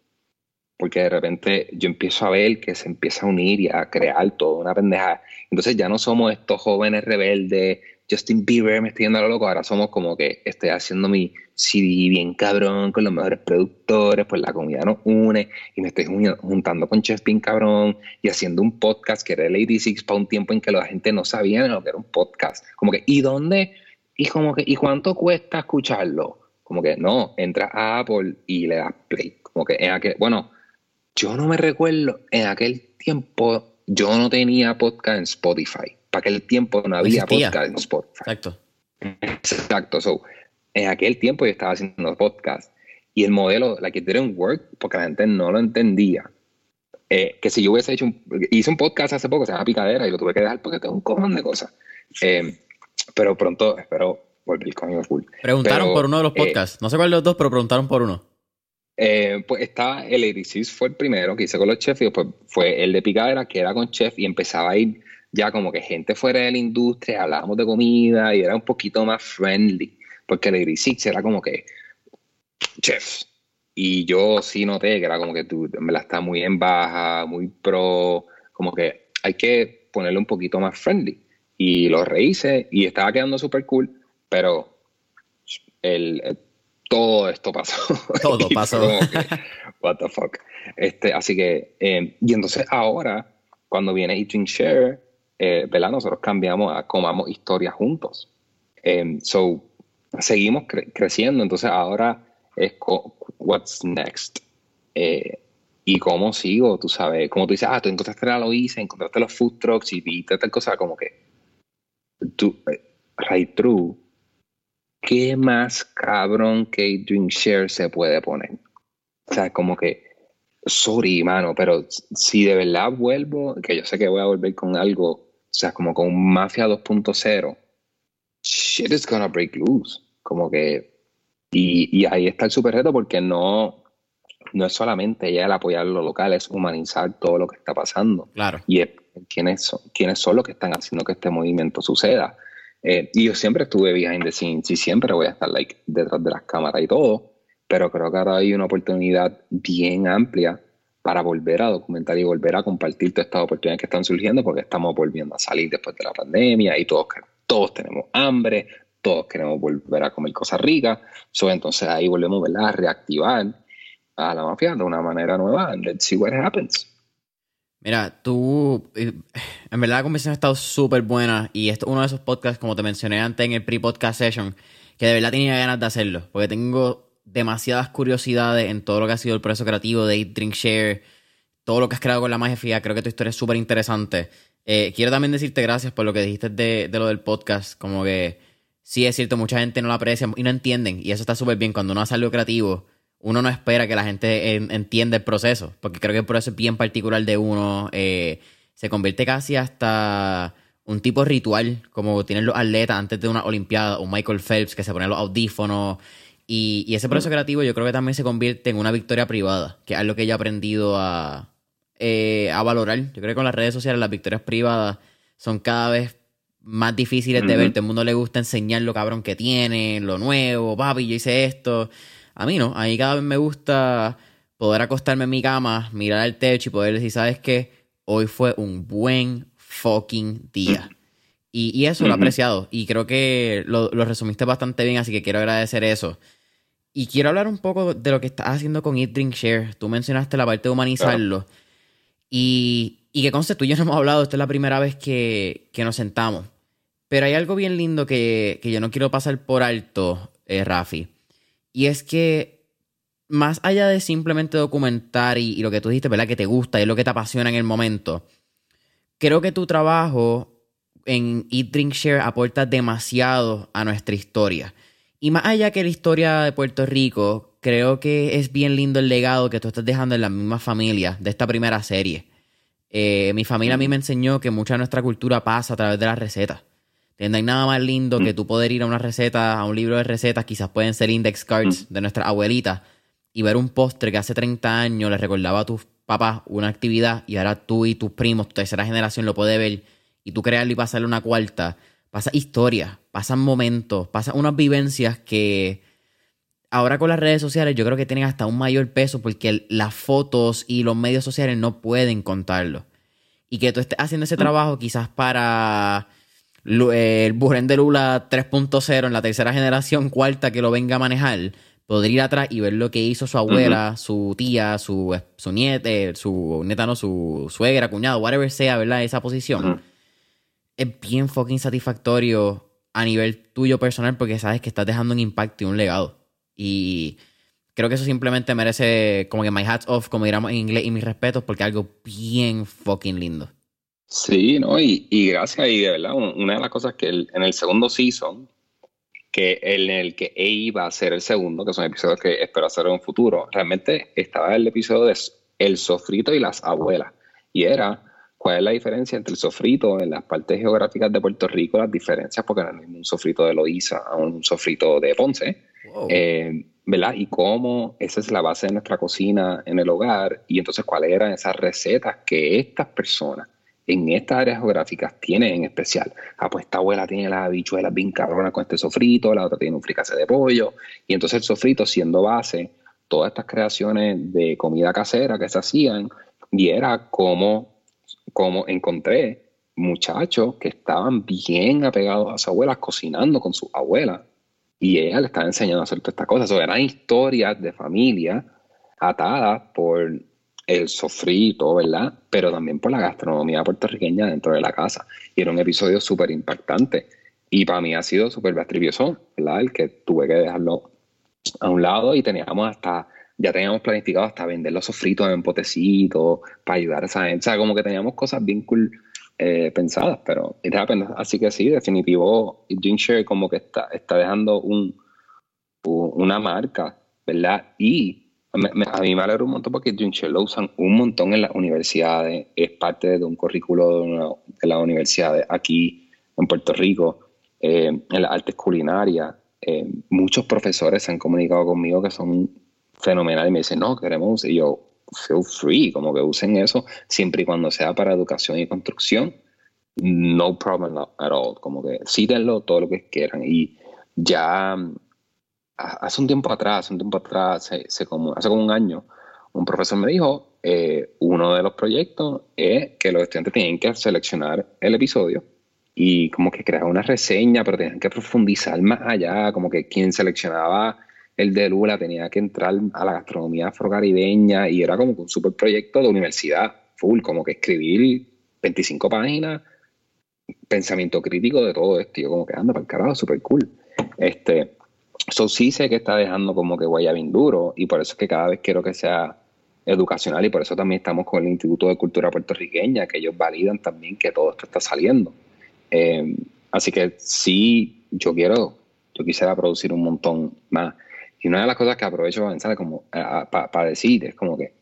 Speaker 2: Porque de repente yo empiezo a ver que se empieza a unir y a crear toda una pendejada. Entonces ya no somos estos jóvenes rebeldes, Justin Bieber me estoy yendo a lo loco, ahora somos como que estoy haciendo mi CD bien cabrón con los mejores productores, pues la comida nos une y me estoy juntando con Chef cabrón y haciendo un podcast que era el 86 para un tiempo en que la gente no sabía lo que era un podcast. Como que, ¿y dónde? Y como que, ¿y cuánto cuesta escucharlo? Como que no, entras a Apple y le das play. Como que en aquel, bueno, yo no me recuerdo, en aquel tiempo yo no tenía podcast en Spotify. Para aquel tiempo no había podcast en Spotify.
Speaker 1: Exacto.
Speaker 2: Exacto. So, en aquel tiempo yo estaba haciendo podcast y el modelo, la que didn't work, porque la gente no lo entendía. Eh, que si yo hubiese hecho un, hice un podcast hace poco, se llama Picadera, y lo tuve que dejar porque tengo un cojón de cosas. Eh, pero pronto espero
Speaker 1: Preguntaron por uno de los eh, podcasts. no sé cuál de los dos, pero preguntaron por uno.
Speaker 2: Eh, pues está el 86 fue el primero que hice con los chefs y después fue el de Picadera que era con chef y empezaba a ir ya como que gente fuera de la industria, hablábamos de comida y era un poquito más friendly, porque el 86 era como que chef. Y yo sí noté que era como que tú me la está muy en baja, muy pro, como que hay que ponerle un poquito más friendly. Y lo rehice y estaba quedando súper cool pero el, todo esto pasó.
Speaker 1: Todo pasó.
Speaker 2: what the fuck. Este, así que, eh, y entonces ahora, cuando viene Eating Share, eh, ¿verdad? Nosotros cambiamos a comamos historias juntos. Eh, so, seguimos creciendo, entonces ahora es what's next. Eh, y cómo sigo, tú sabes, como tú dices, ah, tú encontraste la Loisa, encontraste los food trucks y viste tal cosa, como que, tú, right through, ¿qué más cabrón que Drink Share se puede poner? O sea, como que, sorry, mano, pero si de verdad vuelvo, que yo sé que voy a volver con algo, o sea, como con Mafia 2.0, shit is gonna break loose. Como que, y, ahí está el super reto porque no, no es solamente ya el apoyar lo local, es humanizar todo lo que está pasando.
Speaker 1: Claro.
Speaker 2: Y es quiénes son, quiénes son los que están haciendo que este movimiento suceda. Eh, y yo siempre estuve behind the scenes y siempre voy a estar like, detrás de las cámaras y todo, pero creo que ahora hay una oportunidad bien amplia para volver a documentar y volver a compartir todas estas oportunidades que están surgiendo porque estamos volviendo a salir después de la pandemia y todos, todos tenemos hambre, todos queremos volver a comer cosas ricas, so, entonces ahí volvemos a reactivar a la mafia de una manera nueva let's see what happens.
Speaker 1: Mira, tú, eh, en verdad la conversación ha estado súper buena y esto es uno de esos podcasts, como te mencioné antes en el pre-podcast session, que de verdad tenía ganas de hacerlo, porque tengo demasiadas curiosidades en todo lo que ha sido el proceso creativo de Eat, Drink, Share, todo lo que has creado con la magia creo que tu historia es súper interesante. Eh, quiero también decirte gracias por lo que dijiste de, de lo del podcast, como que sí es cierto, mucha gente no lo aprecia y no entienden, y eso está súper bien, cuando uno hace algo creativo uno no espera que la gente entienda el proceso, porque creo que el proceso es bien particular de uno. Eh, se convierte casi hasta un tipo ritual, como tienen los atletas antes de una Olimpiada, o Michael Phelps que se pone los audífonos. Y, ese proceso mm. creativo yo creo que también se convierte en una victoria privada, que es algo que yo he aprendido a, eh, a valorar. Yo creo que con las redes sociales las victorias privadas son cada vez más difíciles de ver. Todo el mundo le gusta enseñar lo cabrón que tiene, lo nuevo, papi, yo hice esto. A mí no, a mí cada vez me gusta poder acostarme en mi cama, mirar al techo y poder decir, ¿sabes qué? Hoy fue un buen fucking día. Y, eso lo he apreciado y creo que lo, resumiste bastante bien, así que quiero agradecer eso. Y quiero hablar un poco de lo que estás haciendo con Eat, Drink, Share. Tú mencionaste la parte de humanizarlo. Y, y que conste, tú y yo no hemos hablado, esta es la primera vez que, nos sentamos. Pero hay algo bien lindo que, yo no quiero pasar por alto, eh, Rafi. Y es que más allá de simplemente documentar y, lo que tú dijiste, ¿verdad? Que te gusta y lo que te apasiona en el momento, creo que tu trabajo en Eat, Drink, Share aporta demasiado a nuestra historia. Y más allá que la historia de Puerto Rico, creo que es bien lindo el legado que tú estás dejando en la misma familia de esta primera serie. Eh, mi familia a mí me enseñó que mucha de nuestra cultura pasa a través de las recetas. No hay nada más lindo que mm. tú poder ir a una receta, a un libro de recetas, quizás pueden ser index cards mm. de nuestra abuelita, y ver un postre que hace 30 años le recordaba a tus papás una actividad y ahora tú y tus primos, tu tercera generación lo puede ver y tú crearlo y pasarle una cuarta. Pasa historias, pasan momentos, pasan unas vivencias que ahora con las redes sociales yo creo que tienen hasta un mayor peso porque las fotos y los medios sociales no pueden contarlo. Y que tú estés haciendo ese mm. trabajo quizás para el Buren de Lula 3.0 en la tercera generación, cuarta que lo venga a manejar, podría ir atrás y ver lo que hizo su abuela, su tía, su, su nieta, eh, su neta no, su suegra, cuñado, whatever sea, ¿verdad? Esa posición. Es bien fucking satisfactorio a nivel tuyo personal porque sabes que estás dejando un impacto y un legado. Y creo que eso simplemente merece como que my hats off, como diríamos en inglés, y mis respetos porque es algo bien fucking lindo.
Speaker 2: Sí, ¿no? Y, gracias, y de verdad, una de las cosas que en el segundo season, que en el que E iba a ser el segundo, que son episodios que espero hacer en un futuro, realmente estaba el episodio de El sofrito y las abuelas. Y era cuál es la diferencia entre el sofrito en las partes geográficas de Puerto Rico, las diferencias, porque no es un sofrito de Loíza a un sofrito de Ponce, eh, ¿verdad? Y cómo esa es la base de nuestra cocina en el hogar, y entonces cuáles eran esas recetas que estas personas en estas áreas geográficas tiene en especial. Ah, pues esta abuela tiene las habichuelas bien cabronas con este sofrito, la otra tiene un fricase de pollo, y entonces el sofrito siendo base, todas estas creaciones de comida casera que se hacían, y era como, como encontré muchachos que estaban bien apegados a su abuela, cocinando con su abuela, y ella le estaba enseñando a hacer todas estas cosas. O eran historias de familia atadas por el sofrito, ¿verdad? Pero también por la gastronomía puertorriqueña dentro de la casa. Y era un episodio súper impactante. Y para mí ha sido súper bastribioso, ¿verdad? El que tuve que dejarlo a un lado y teníamos hasta, ya teníamos planificado hasta vender los sofritos en potecitos para ayudar a esa gente. O sea, como que teníamos cosas bien cool eh, pensadas, pero Así que sí, definitivo, Share como que está, está dejando un, una marca, ¿verdad? Y a mí me alegra un montón porque Share lo usan un montón en las universidades, es parte de un currículo de, las universidades aquí en Puerto Rico, eh, en las artes culinarias. Eh, muchos profesores se han comunicado conmigo que son fenomenales y me dicen, no, queremos, y yo, feel free, como que usen eso, siempre y cuando sea para educación y construcción, no problem at all, como que cítenlo todo lo que quieran. Y ya hace un tiempo atrás, un tiempo atrás, hace como un año, un profesor me dijo, eh, uno de los proyectos es que los estudiantes tienen que seleccionar el episodio y como que crear una reseña, pero tenían que profundizar más allá, como que quien seleccionaba el de Lula tenía que entrar a la gastronomía afrocaribeña y era como un super proyecto de universidad, full, como que escribir 25 páginas, pensamiento crítico de todo esto, yo como que anda para el carajo, super cool. Este, eso sí sé que está dejando como que huella bien duro y por eso es que cada vez quiero que sea educacional y por eso también estamos con el Instituto de Cultura Puertorriqueña, que ellos validan también que todo esto está saliendo. Eh, así que sí, yo quiero, yo quisiera producir un montón más. Y una de las cosas que aprovecho para como para decir es como que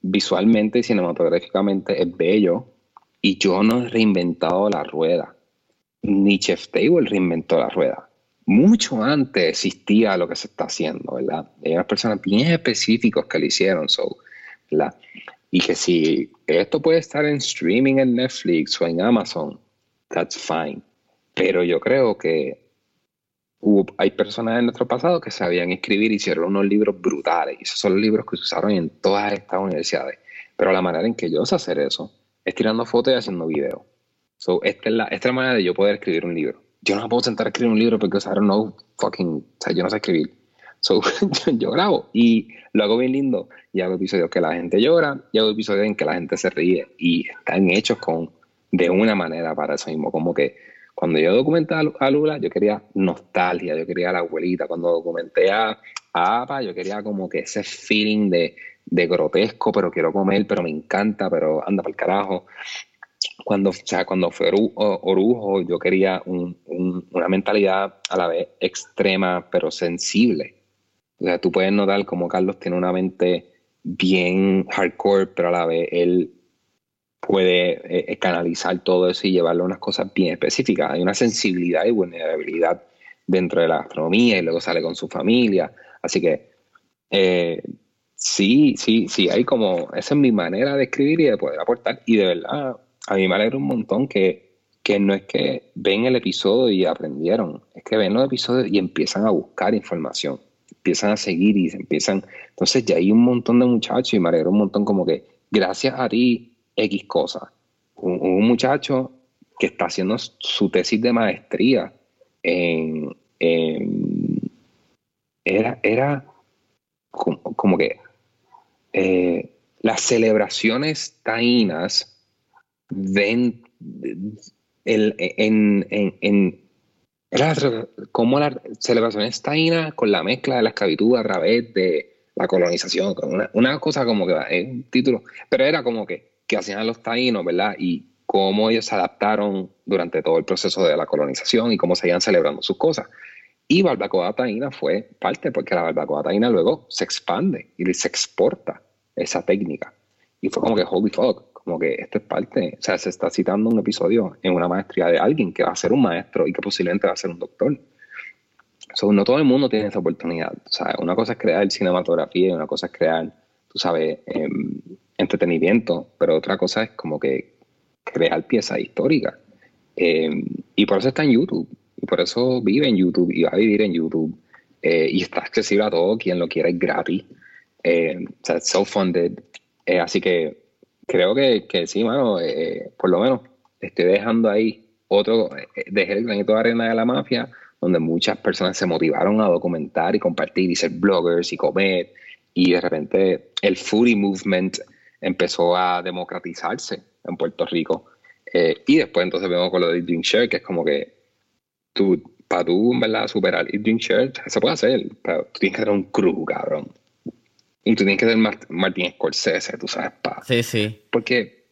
Speaker 2: visualmente y cinematográficamente es bello y yo no he reinventado la rueda. Ni Chef Table reinventó la rueda. Mucho antes existía lo que se está haciendo, ¿verdad? Hay unas personas bien específicas que lo hicieron, so, ¿verdad? Y que si esto puede estar en streaming en Netflix o en Amazon, that's fine. Pero yo creo que hay personas en nuestro pasado que sabían escribir y hicieron unos libros brutales. Y esos son los libros que se usaron en todas estas universidades. Pero la manera en que yo sé hacer eso es tirando fotos y haciendo videos. So, esta, es la, esta es la manera de yo poder escribir un libro. Yo no me puedo sentar a escribir un libro porque I don't know fucking, o sea, yo no sé escribir. So, yo grabo y lo hago bien lindo y hago episodios que la gente llora y hago episodios en que la gente se ríe y están hechos con de una manera para eso mismo, como que cuando yo documenté a Lula, yo quería nostalgia, yo quería a la abuelita. Cuando documenté a, Apa, yo quería como que ese feeling de, grotesco, pero quiero comer, pero me encanta, pero anda para el carajo. Cuando, o sea, cuando fue Orujo, yo quería una mentalidad a la vez extrema, pero sensible. O sea, tú puedes notar como Carlos tiene una mente bien hardcore, pero a la vez él puede eh, eh, canalizar todo eso y llevarlo a unas cosas bien específicas. Hay una sensibilidad y vulnerabilidad dentro de la gastronomía y luego sale con su familia. Así que eh, sí, sí, sí, hay como, esa es mi manera de escribir y de poder aportar. Y de verdad, a mí me alegra un montón que, que no es que ven el episodio y aprendieron, es que ven los episodios y empiezan a buscar información, empiezan a seguir y se empiezan. Entonces ya hay un montón de muchachos y me alegra un montón como que gracias a ti X cosa. Un, muchacho que está haciendo su tesis de maestría en, era, era como, que eh, las celebraciones taínas ven en, en, en como las celebraciones taínas con la mezcla de la esclavitud a través de la colonización, una, una cosa como que es un título, pero era como que que hacían los taínos, ¿verdad? Y cómo ellos se adaptaron durante todo el proceso de la colonización y cómo seguían celebrando sus cosas. Y barbacoa taína fue parte, porque la barbacoa taína luego se expande y se exporta esa técnica. Y fue como que, holy fuck, como que esto es parte, o sea, se está citando un episodio en una maestría de alguien que va a ser un maestro y que posiblemente va a ser un doctor. So, no todo el mundo tiene esa oportunidad. O sea, una cosa es crear cinematografía y una cosa es crear, tú sabes, eh, entretenimiento, pero otra cosa es como que crear piezas históricas. Eh, y por eso está en YouTube, y por eso vive en YouTube y va a vivir en YouTube. Eh, y está accesible a todo quien lo quiera, es gratis. Eh, o sea, self-funded. así que creo que, que sí, mano, por lo menos estoy dejando ahí otro, dejé el granito de arena de la mafia donde muchas personas se motivaron a documentar y compartir y ser bloggers y comer. Y de repente el foodie movement empezó a democratizarse en Puerto Rico. Eh, y después entonces vemos con lo de Drink Share, que es como que tú, para tú, ¿verdad? Superar el Drink Share, se puede hacer, pero tú tienes que tener un crew, cabrón. Y tú tienes que tener Martín Scorsese, tú sabes, pa.
Speaker 1: Sí, sí.
Speaker 2: Porque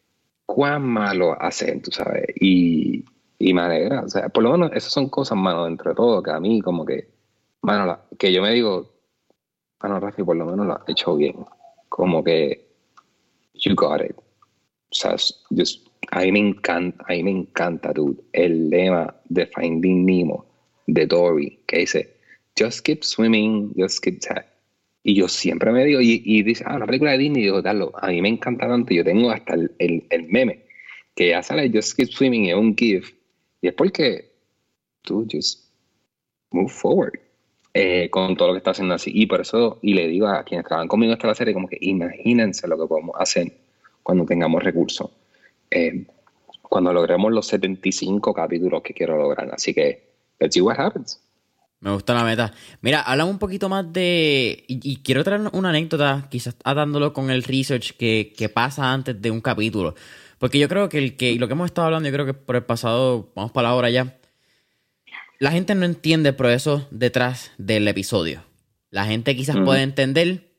Speaker 2: cuán malo hacen, tú sabes. Y, y me alegra. O sea, por lo menos esas son cosas, mano, entre todo, que a mí como que, mano, que yo me digo, mano, Rafi, por lo menos lo has hecho bien. Como que, you got it. O sea, just, a mí me encanta, a mí me encanta, dude, el lema de Finding Nemo de Dory, que dice, just keep swimming, just keep y yo siempre me digo, y, dice, ah, una película de Disney, y digo, darlo, a mí me encanta tanto, yo tengo hasta el, el, meme, que ya sale Just Keep Swimming y un GIF, y es porque tú just move forward eh, con todo lo que está haciendo así. Y por eso, y le digo a quienes trabajan conmigo hasta la serie, como que imagínense lo que podemos hacer cuando tengamos recursos. Eh, cuando logremos los 75 capítulos que quiero lograr. Así que, let's see what happens.
Speaker 1: Me gusta la meta. Mira, hablamos un poquito más de. Y, quiero traer una anécdota, quizás atándolo con el research que, que, pasa antes de un capítulo. Porque yo creo que el que. Lo que hemos estado hablando, yo creo que por el pasado. Vamos para la hora ya. La gente no entiende el proceso detrás del episodio. La gente quizás puede entender.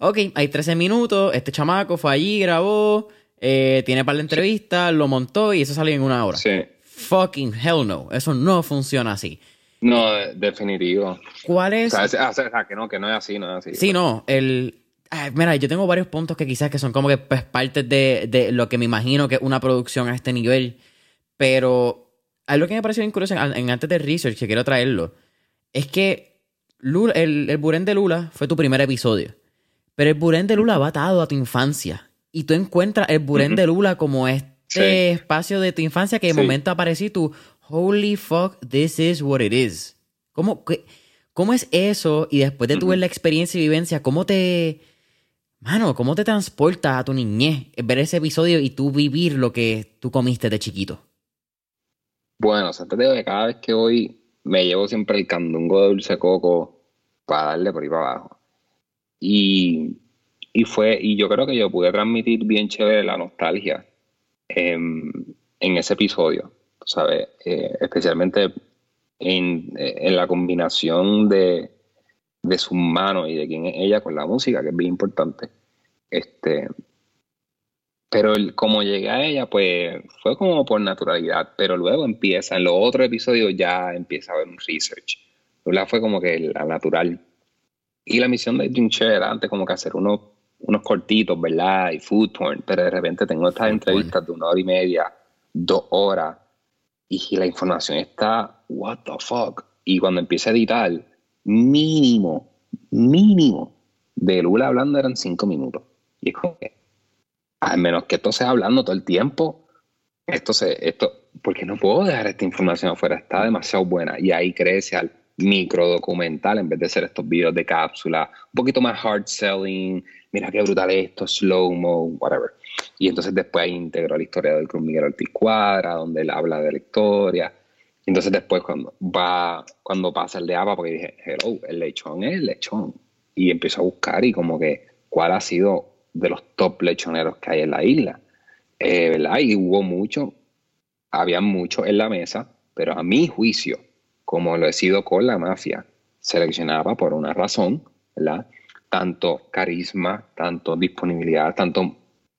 Speaker 1: Ok, hay 13 minutos. Este chamaco fue allí, grabó. Eh, tiene par de entrevistas, lo montó y eso salió en una hora.
Speaker 2: Sí.
Speaker 1: Fucking hell no. Eso no funciona así.
Speaker 2: No, definitivo.
Speaker 1: ¿Cuál es?
Speaker 2: O sea, que no, que no es así, no es así.
Speaker 1: Sí, no, el... mira, yo tengo varios puntos que quizás que son como que pues, partes de, de, lo que me imagino que es una producción a este nivel, pero algo que me pareció incluso en, antes de research, que quiero traerlo, es que el, el Buren de Lula fue tu primer episodio, pero el Buren de Lula va atado a tu infancia y tú encuentras el Buren de Lula como este espacio de tu infancia que de momento apareció tú, holy fuck, this is what it is. ¿Cómo, cómo es eso? Y después de tu ver la experiencia y vivencia, ¿cómo te... Mano, ¿cómo te transporta a tu niñez ver ese episodio y tú vivir lo que tú comiste de chiquito?
Speaker 2: Bueno, o sea, te digo que cada vez que voy me llevo siempre el candungo de dulce coco para darle por ahí para abajo. Y, y fue, y yo creo que yo pude transmitir bien chévere la nostalgia en, en ese episodio. ¿Sabes? Eh, especialmente en, la combinación de, de sus manos y de quién es ella con la música, que es bien importante. Este, pero el, como llegué a ella, pues fue como por naturalidad, pero luego empieza, en los otros episodios ya empieza a haber un research. Fue como que la natural. Y la misión de Jim era antes como que hacer unos, unos cortitos, ¿verdad? Y food porn, pero de repente tengo estas entrevistas de una hora y media, dos horas, y la información está, what the fuck. Y cuando empieza a editar, mínimo, mínimo, de Lula hablando eran cinco minutos. Y es como que, al menos que esto sea hablando todo el tiempo, esto se, esto, porque no puedo dejar esta información afuera, está demasiado buena. Y ahí crece al micro documental en vez de ser estos videos de cápsula, un poquito más hard selling, mira qué brutal esto, slow mo, whatever. Y entonces después integró la historia del Cruz Miguel Ortiz Cuadra, donde él habla de la historia. Entonces después cuando va, cuando pasa el de APA, porque dije, el lechón es el lechón. Y empiezo a buscar y como que cuál ha sido de los top lechoneros que hay en la isla. Eh, ¿verdad? Y hubo mucho, había mucho en la mesa, pero a mi juicio, como lo he sido con la mafia, seleccionaba por una razón, ¿verdad? Tanto carisma, tanto disponibilidad, tanto,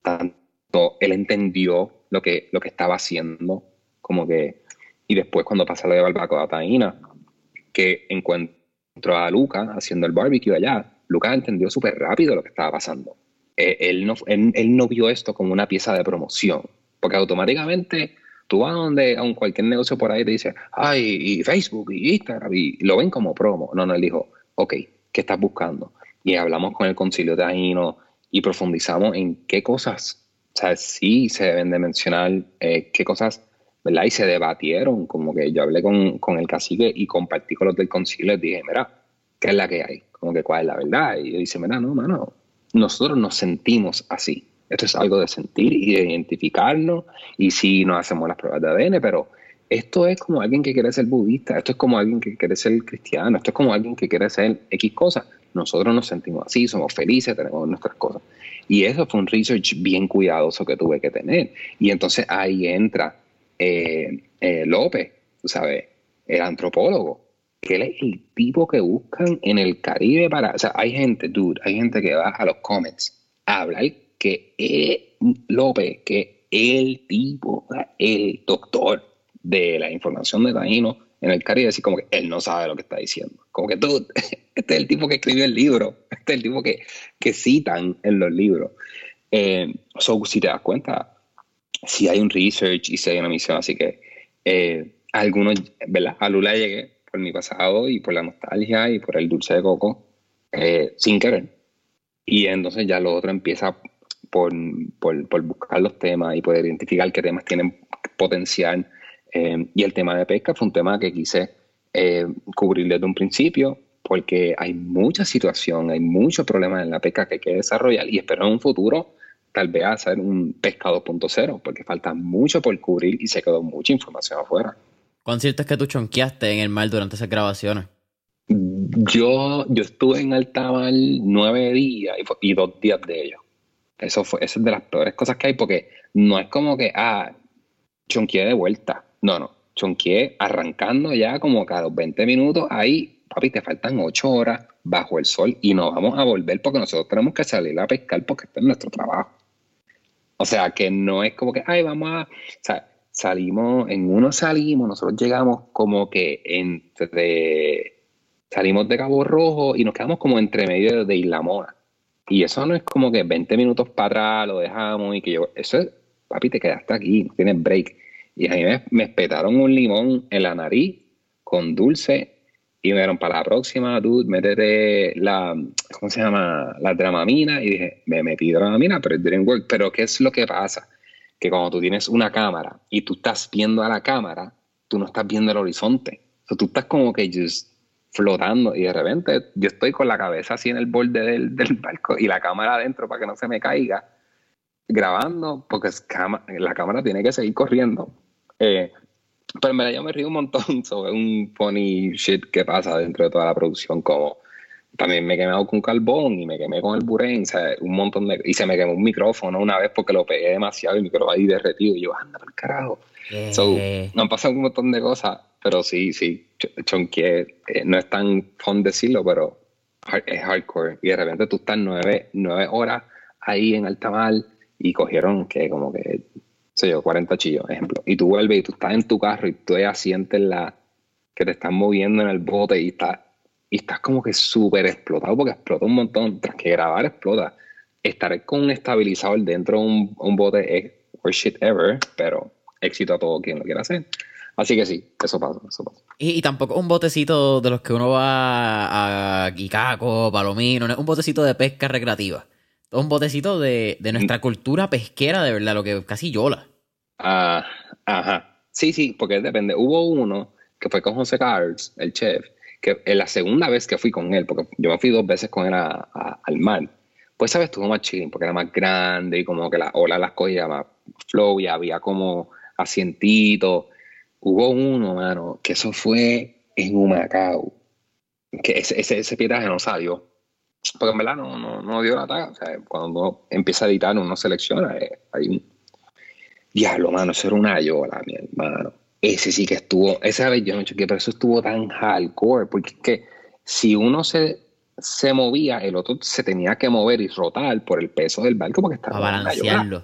Speaker 2: tanto él entendió lo que, lo que estaba haciendo, como que, y después cuando pasa lo de Barbacoa Taína, que encuentro a Luca haciendo el barbecue allá, Luca entendió súper rápido lo que estaba pasando. Eh, él, no, él, no vio esto como una pieza de promoción, porque automáticamente tú vas donde a cualquier negocio por ahí te dice, ay, y Facebook y Instagram, y lo ven como promo. No, no, él dijo, ok, ¿qué estás buscando? Y hablamos con el concilio de Taíno y profundizamos en qué cosas o sea, sí se deben de mencionar eh, qué cosas, ¿verdad? Y se debatieron, como que yo hablé con, con el cacique y compartí con los del concilio y dije, mira, ¿qué es la que hay? Como que cuál es la verdad. Y yo dice, mira, no, mano, nosotros nos sentimos así. Esto es algo de sentir y de identificarnos. Y sí, nos hacemos las pruebas de ADN, pero esto es como alguien que quiere ser budista, esto es como alguien que quiere ser cristiano, esto es como alguien que quiere ser X cosas. Nosotros nos sentimos así, somos felices, tenemos nuestras cosas. Y eso fue un research bien cuidadoso que tuve que tener. Y entonces ahí entra eh, eh, López, sabes, el antropólogo, que él es el tipo que buscan en el Caribe para... O sea, hay gente, dude, hay gente que va a los comments a hablar que López, que el tipo, el doctor de la información de Taíno en el Caribe, así como que él no sabe lo que está diciendo. Como que tú, este es el tipo que escribió el libro, este es el tipo que, que citan en los libros. Eh, si te das cuenta, si hay un research y si hay una misión, así que eh, algunos, ¿verdad? A Lula llegué por mi pasado y por la nostalgia y por el dulce de coco, eh, sin querer. Y entonces ya lo otro empieza por, por, por, buscar los temas y poder identificar qué temas tienen potencial. Eh, y el tema de pesca fue un tema que quise eh, cubrir desde un principio, porque hay mucha situación, hay muchos problemas en la pesca que hay que desarrollar y espero en un futuro tal vez hacer un pesca 2.0, porque falta mucho por cubrir y se quedó mucha información afuera.
Speaker 1: ¿Cuán cierto es que tú chonqueaste en el mar durante esas grabaciones?
Speaker 2: Yo, yo estuve en Altamar nueve días y, dos días de ellos. Eso fue, eso es de las peores cosas que hay porque no es como que, ah, chonqueé de vuelta. No, no. Chonqueé arrancando ya como cada los 20 minutos. Ahí, papi, te faltan 8 horas bajo el sol y nos vamos a volver porque nosotros tenemos que salir a pescar porque este es nuestro trabajo. O sea, que no es como que, ay, vamos a. O sea, salimos, en uno salimos, nosotros llegamos como que entre. Salimos de Cabo Rojo y nos quedamos como entre medio de Isla Mona. Y eso no es como que 20 minutos para atrás lo dejamos y que yo. Eso es, papi, te quedaste aquí, no tienes break. Y a mí me, me espetaron un limón en la nariz con dulce y me dieron para la próxima, dude, métete la, ¿cómo se llama? La dramamina. Y dije, me metí dramamina, pero it didn't work. Pero ¿qué es lo que pasa? Que cuando tú tienes una cámara y tú estás viendo a la cámara, tú no estás viendo el horizonte. O sea, tú estás como que just flotando y de repente yo estoy con la cabeza así en el borde del, del barco y la cámara adentro para que no se me caiga, grabando, porque es la cámara tiene que seguir corriendo. Eh, pero en verdad yo me río un montón sobre un funny shit que pasa dentro de toda la producción, como también me quemé con carbón y me quemé con el buren, un montón de... Y se me quemó un micrófono una vez porque lo pegué demasiado y el micrófono ahí derretido y yo, anda por carajo. Eh. no han pasado un montón de cosas, pero sí, sí, chonqué, eh, no es tan fun decirlo, pero es hardcore. Y de repente tú estás nueve, nueve horas ahí en alta mar y cogieron que como que sé yo, 40 chillos, ejemplo, y tú vuelves y tú estás en tu carro y tú ya sientes la, que te están moviendo en el bote y, estás y estás como que súper explotado porque explota un montón, tras que grabar explota. Estar con un estabilizador dentro de un, bote es worst shit ever, pero éxito a todo quien lo quiera hacer. Así que sí, eso pasa, eso pasa.
Speaker 1: Y, tampoco un botecito de los que uno va a Icaco, Palomino, un botecito de pesca recreativa un botecito de, nuestra cultura pesquera, de verdad, lo que casi yola.
Speaker 2: Ah, ajá. Sí, sí, porque depende. Hubo uno que fue con José Carlos, el chef, que en la segunda vez que fui con él, porque yo me fui dos veces con él al mar, pues sabes, estuvo más chilling, porque era más grande y como que la ola las cogía más flow y había como asientito. Hubo uno, mano, que eso fue en Humacao, que ese, ese, ese no salió porque en verdad no, no, no dio la taga. O sea, cuando uno empieza a editar, uno selecciona. Eh, hay un... Diablo, mano, eso era una yola, mi hermano. Ese sí que estuvo, esa vez yo no chequeé, pero eso estuvo tan hardcore, porque es que si uno se, se movía, el otro se tenía que mover y rotar por el peso del barco porque estaba
Speaker 1: Para balancearlo.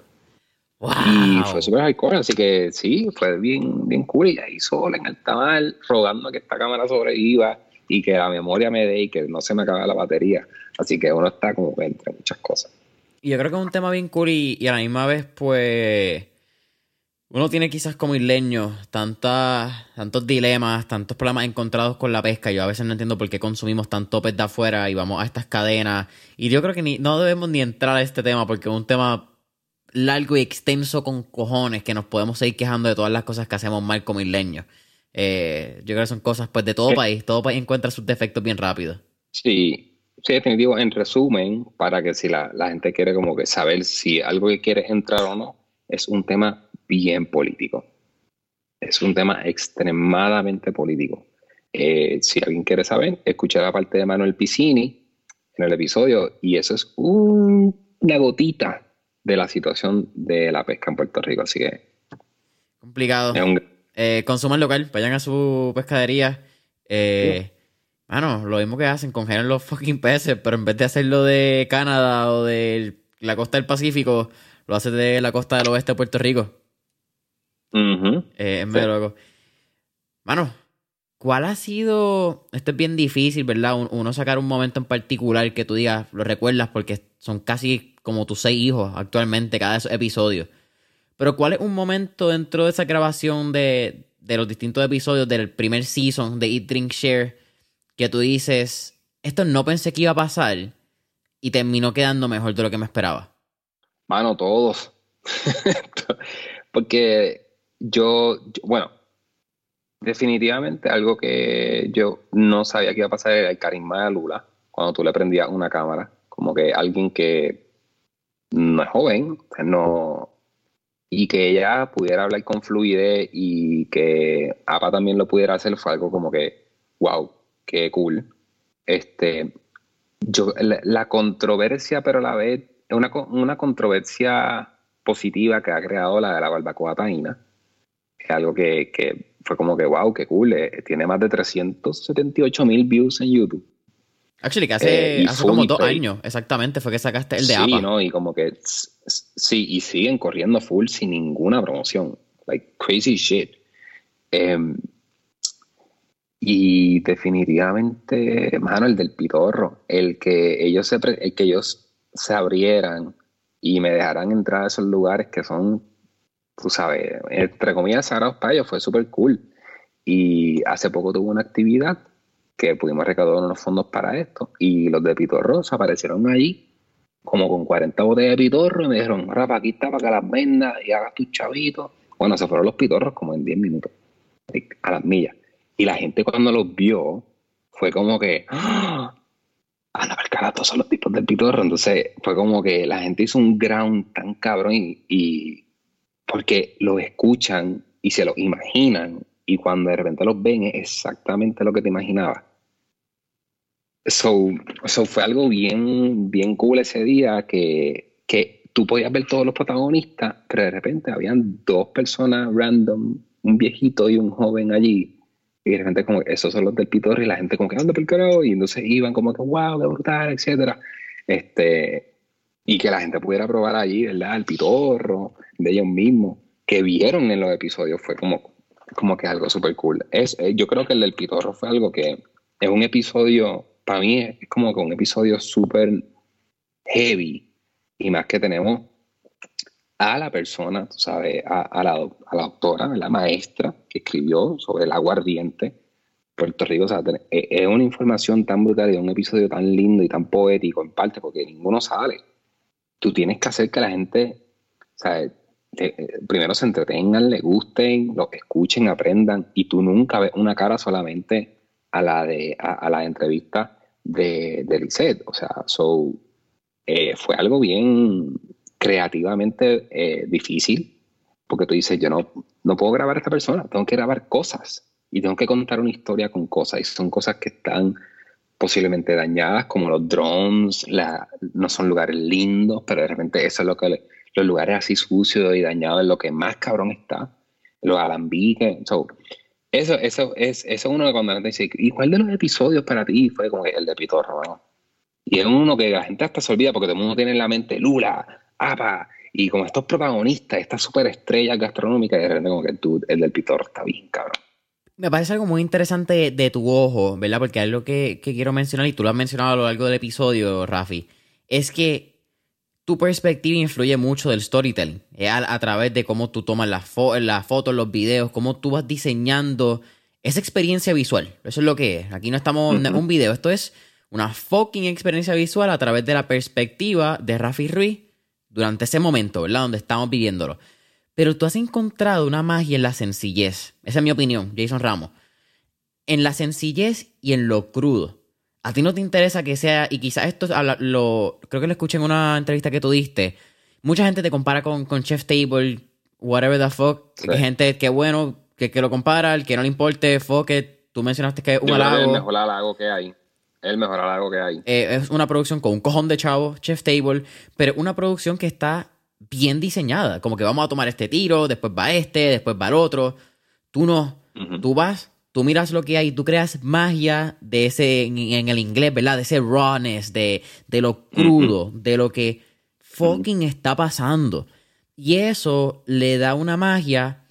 Speaker 2: Wow. Y fue súper hardcore, así que sí, fue bien, bien cool. Y ahí sola en alta mar, rogando a que esta cámara sobreviva y que la memoria me dé y que no se me acabe la batería. Así que uno está como entre muchas cosas.
Speaker 1: Y yo creo que es un tema bien cool y, a la misma vez, pues, uno tiene quizás como isleño tantas, tantos dilemas, tantos problemas encontrados con la pesca. Yo a veces no entiendo por qué consumimos tanto pez de afuera y vamos a estas cadenas. Y yo creo que ni, no debemos ni entrar a este tema porque es un tema largo y extenso con cojones que nos podemos seguir quejando de todas las cosas que hacemos mal como isleños. Eh, yo creo que son cosas pues de todo eh. país. Todo país encuentra sus defectos bien rápido.
Speaker 2: Sí, Sí, definitivo. En resumen, para que si la, gente quiere como que saber si algo que quiere entrar o no, es un tema bien político. es un tema extremadamente político. Eh, si alguien quiere saber, escuché la parte de Manuel Piscini en el episodio y eso es una gotita de la situación de la pesca en Puerto Rico. Así que.
Speaker 1: Complicado. Eh, consuman local, vayan a su pescadería. Eh, Bueno, lo mismo que hacen, congelan los fucking peces, pero en vez de hacerlo de Canadá o de la costa del Pacífico, lo hace de la costa del oeste de Puerto Rico. Eh, es medio loco. Mano, ¿cuál ha sido? Esto es bien difícil, ¿verdad? Uno sacar un momento en particular que tú digas, lo recuerdas porque son casi como tus seis hijos actualmente cada episodio. Pero ¿cuál es un momento dentro de esa grabación de, de los distintos episodios del primer season de Eat, Drink, Share que tú dices, esto no pensé que iba a pasar y terminó quedando mejor de lo que me esperaba?
Speaker 2: Mano, todos. Porque yo, bueno, definitivamente algo que yo no sabía que iba a pasar era el carisma de Lula cuando tú le prendías una cámara. Como que alguien que no es joven, no, y que ella pudiera hablar con fluidez y que APA también lo pudiera hacer fue algo como que, wow, qué cool. Este, yo, la, controversia, pero a la vez, es una, una controversia positiva que ha creado la de la barbacoa taína es algo que, fue como que, wow, qué cool. Eh, tiene más de 378 mil views en YouTube.
Speaker 1: Actually, que hace, eh, como dos años, exactamente, fue que sacaste el de
Speaker 2: Sí, ¿no? Y como que, sí, y siguen corriendo full sin ninguna promoción. Like, crazy shit. Em, y definitivamente, mano, el del pitorro, el que ellos se, el que ellos se abrieran y me dejaran entrar a esos lugares que son tú sabes, entre comillas, Sagrados para fue súper cool. Y hace poco tuvo una actividad que pudimos recaudar unos fondos para esto y los de Pitorro se aparecieron allí como con 40 botellas de pitorro y me dijeron, rapa, aquí está para que las vendas y hagas tus chavitos. Bueno, se fueron los pitorros como en 10 minutos, a las millas. Y la gente cuando los vio fue como que, ¡Ah! Ana, todos son los tipos del pitorro. Entonces fue como que la gente hizo un ground tan cabrón y porque lo escuchan y se lo imaginan y cuando de repente los ven es exactamente lo que te imaginabas. So, fue algo bien, bien cool ese día que, que tú podías ver todos los protagonistas, pero de repente habían dos personas random, un viejito y un joven allí. Y de repente como esos son los del pitorro y la gente como que anda por el y entonces iban como que wow, qué brutal, etcétera. Este, y que la gente pudiera probar allí, ¿verdad? El pitorro de ellos mismos, que vieron en los episodios, fue como, como que algo súper cool. Es, eh, yo creo que el del pitorro fue algo que es un episodio, para mí es como que un episodio súper heavy, y más que tenemos a la persona, sabes, a, la, a la doctora, la maestra que escribió sobre el aguardiente, Puerto Rico, o e, es una información tan brutal y un episodio tan lindo y tan poético en parte, porque ninguno sale. Tú tienes que hacer que la gente, primero se entretengan, le gusten, lo escuchen, aprendan, y tú nunca ves una cara solamente a la de a, la entrevista de, de. O sea, so, eh, fue algo bien creativamente eh, difícil, porque tú dices, yo no, no puedo grabar a esta persona, tengo que grabar cosas y tengo que contar una historia con cosas, y son cosas que están posiblemente dañadas, como los drones, no son lugares lindos, pero de repente eso es lo que los lugares así sucios y dañados es lo que más cabrón está, los alambiques. eso, eso, es, eso es uno de cuando la gente dice, ¿y cuál de los episodios para ti fue como el de Pitorro? ¿no? Y es uno que la gente hasta se olvida porque todo el mundo tiene en la mente Lula, Apa, y como estos protagonistas, estas superestrellas gastronómicas, de repente como que tú, el del Pitorro está bien, cabrón.
Speaker 1: Me parece algo muy interesante de tu ojo, ¿verdad? Porque algo que, que quiero mencionar, y tú lo has mencionado a lo largo del episodio, Rafi, es que tu perspectiva influye mucho del storytelling, eh, a, través de cómo tú tomas las, las fotos, los videos, cómo tú vas diseñando esa experiencia visual. Eso es lo que es. Aquí no estamos en un video, esto es una fucking experiencia visual a través de la perspectiva de Rafi Ruiz durante ese momento, ¿verdad? Donde estamos viviéndolo. Pero tú has encontrado una magia en la sencillez. Esa es mi opinión, Jason Ramos. En la sencillez y en lo crudo. A ti no te interesa que sea, y quizás esto lo, creo que lo escuché en una entrevista que tú diste. Mucha gente te compara con, con Chef Table, whatever the fuck. Gente que bueno, que, que lo compara, el que no le importe, Foque, tú mencionaste que es un
Speaker 2: que es
Speaker 1: halago.
Speaker 2: el mejor halago que hay. El mejor halago que hay.
Speaker 1: Eh, es una producción con un cojón de chavos, Chef Table, pero una producción que está bien diseñada. Como que vamos a tomar este tiro, después va este, después va el otro. Tú no.
Speaker 2: Ujú.
Speaker 1: Tú vas, tú miras lo que hay, tú creas magia de ese, en, en el inglés, ¿verdad? De ese rawness, de, de lo crudo, de lo que fucking está pasando. Y eso le da una magia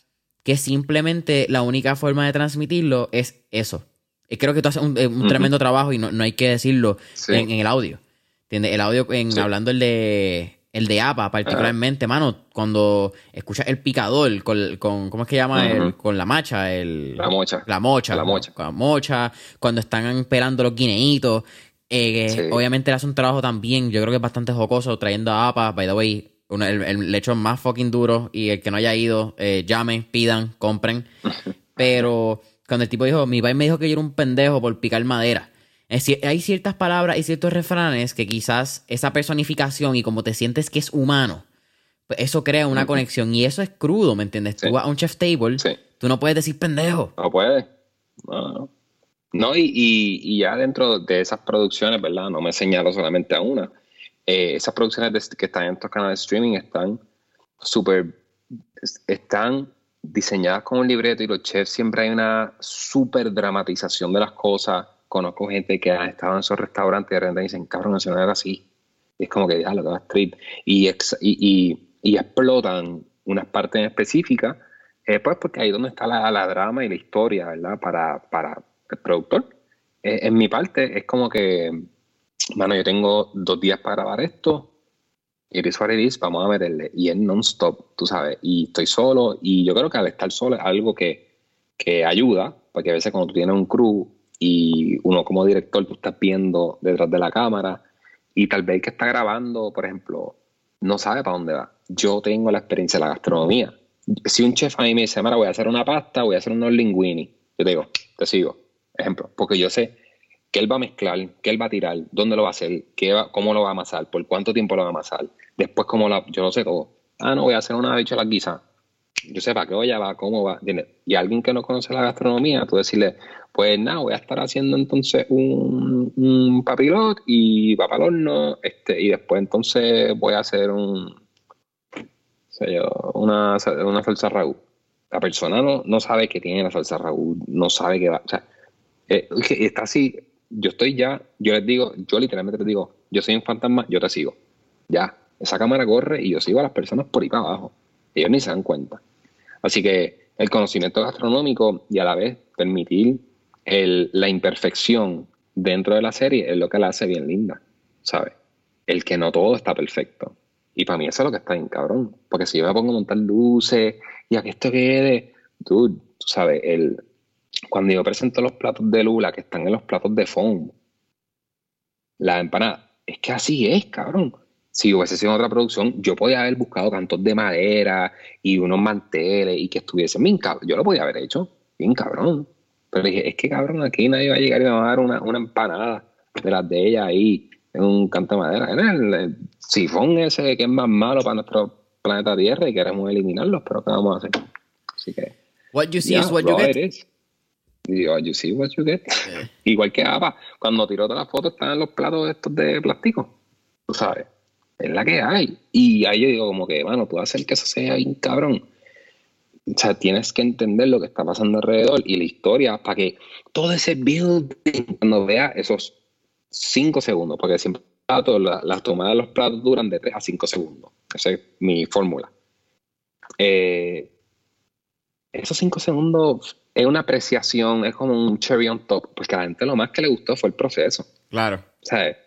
Speaker 1: que simplemente la única forma de transmitirlo es eso. Y creo que tú haces un, eh, un tremendo trabajo y no, no hay que decirlo
Speaker 2: Sí.
Speaker 1: en, en el audio. ¿Entiendes? El audio, en,
Speaker 2: Sí.
Speaker 1: hablando el de el de APA particularmente, mano, cuando escuchas el picador con, con ¿cómo es que llama? El, con la macha, el...
Speaker 2: La mocha.
Speaker 1: La mocha.
Speaker 2: La mocha.
Speaker 1: Con la mocha, cuando están pelando los guineitos. Eh,
Speaker 2: Sí.
Speaker 1: Obviamente él hace un trabajo también, yo creo que es bastante jocoso, trayendo a APA, by the way, una- el, el lechón más fucking duro y el que no haya ido, eh, llamen, pidan, compren. Pero cuando el tipo dijo, mi padre me dijo que yo era un pendejo por picar madera. Es hay ciertas palabras y ciertos refranes que quizás esa personificación y como te sientes que es humano, pues eso crea una conexión y eso es crudo, ¿me entiendes?
Speaker 2: Sí.
Speaker 1: Tú vas a un chef table,
Speaker 2: Sí.
Speaker 1: tú no puedes decir pendejo.
Speaker 2: No puede. No, no. No, y, y, y ya dentro de esas producciones, ¿verdad? No me señalo solamente a una. Eh, esas producciones de- que están en estos canales de streaming están súper. es- están diseñadas con un libreto y los chefs siempre hay una súper dramatización de las cosas. Conozco gente que ha estado en esos restaurantes y de repente dicen, cabrón, eso no era así. Y es como que, ya, lo que va trip. Y, ex- y, y, y explotan unas partes en específicas eh, pues porque ahí es donde está la, la drama y la historia, ¿verdad? Para, para el productor. Eh, en mi parte es como que, mano, yo tengo dos días para grabar esto, it is what vamos a meterle. Y es non-stop, tú sabes, y estoy solo, y yo creo que al estar solo es algo que, que ayuda, porque a veces cuando tú tienes un crew y uno como director, tú estás viendo detrás de la cámara, y tal vez que está grabando, por ejemplo, no sabe para dónde va. Yo tengo la experiencia de la gastronomía. Si un chef a mí me dice, Mara, voy a hacer una pasta, voy a hacer unos linguini, yo te digo, te sigo. Ejemplo, porque yo sé qué él va a mezclar, qué él va a tirar, dónde lo va a hacer, qué cómo lo va a amasar, por cuánto tiempo lo va a amasar. Después, cómo la, yo lo sé todo. Ah, no, voy a hacer una bichola guisa. Yo sé para qué olla va, cómo va. Y alguien que no conoce la gastronomía, tú decirle, pues nada, voy a estar haciendo entonces un, un papilot y va para este, y después entonces voy a hacer un, yo, una, una salsa raúl. La persona no, no sabe que tiene la salsa raúl, no sabe que va, o sea, eh, está así, yo estoy ya, yo les digo, yo literalmente les digo, yo soy un fantasma, yo te sigo. Ya, esa cámara corre y yo sigo a las personas por ahí para abajo. Ellos ni se dan cuenta. Así que el conocimiento gastronómico y a la vez permitir el- la imperfección dentro de la serie es lo que la hace bien linda, ¿sabes? El que no todo está perfecto. Y para mí eso es lo que está bien cabrón. Porque si yo me pongo a montar luces y a que esto quede, dude, tú sabes, el, cuando yo presento los platos de Lula que están en los platos de foam, la empanada, es que así es, cabrón. Si hubiese sido otra producción, yo podía haber buscado cantos de madera y unos manteles y que estuviesen bien. Yo lo podía haber hecho, bien cabrón. Pero dije, es que cabrón, aquí nadie va a llegar y me va a dar una, una empanada de las de ella ahí en un canto de madera. Era el, el sifón ese que es más malo para nuestro planeta Tierra y queremos eliminarlos, pero ¿qué vamos a hacer? Así que.
Speaker 1: What you see
Speaker 2: yeah,
Speaker 1: is what you get.
Speaker 2: is. Y yo, you see what you get. Igual que APA, cuando tiró todas las fotos estaban los platos estos de plástico. Tú sabes, es la que hay. Y ahí yo digo como que, bueno, tú hacer que eso sea bien cabrón. O sea, tienes que entender lo que está pasando alrededor y la historia para que todo ese building, cuando veas esos 5 segundos, porque siempre plato, la- las tomadas de los platos duran de 3 a 5 segundos. Esa es mi fórmula. Eh, esos 5 segundos es una apreciación, es como un cherry on top, porque a la gente lo más que le gustó fue el proceso.
Speaker 1: Claro.
Speaker 2: ¿sabes?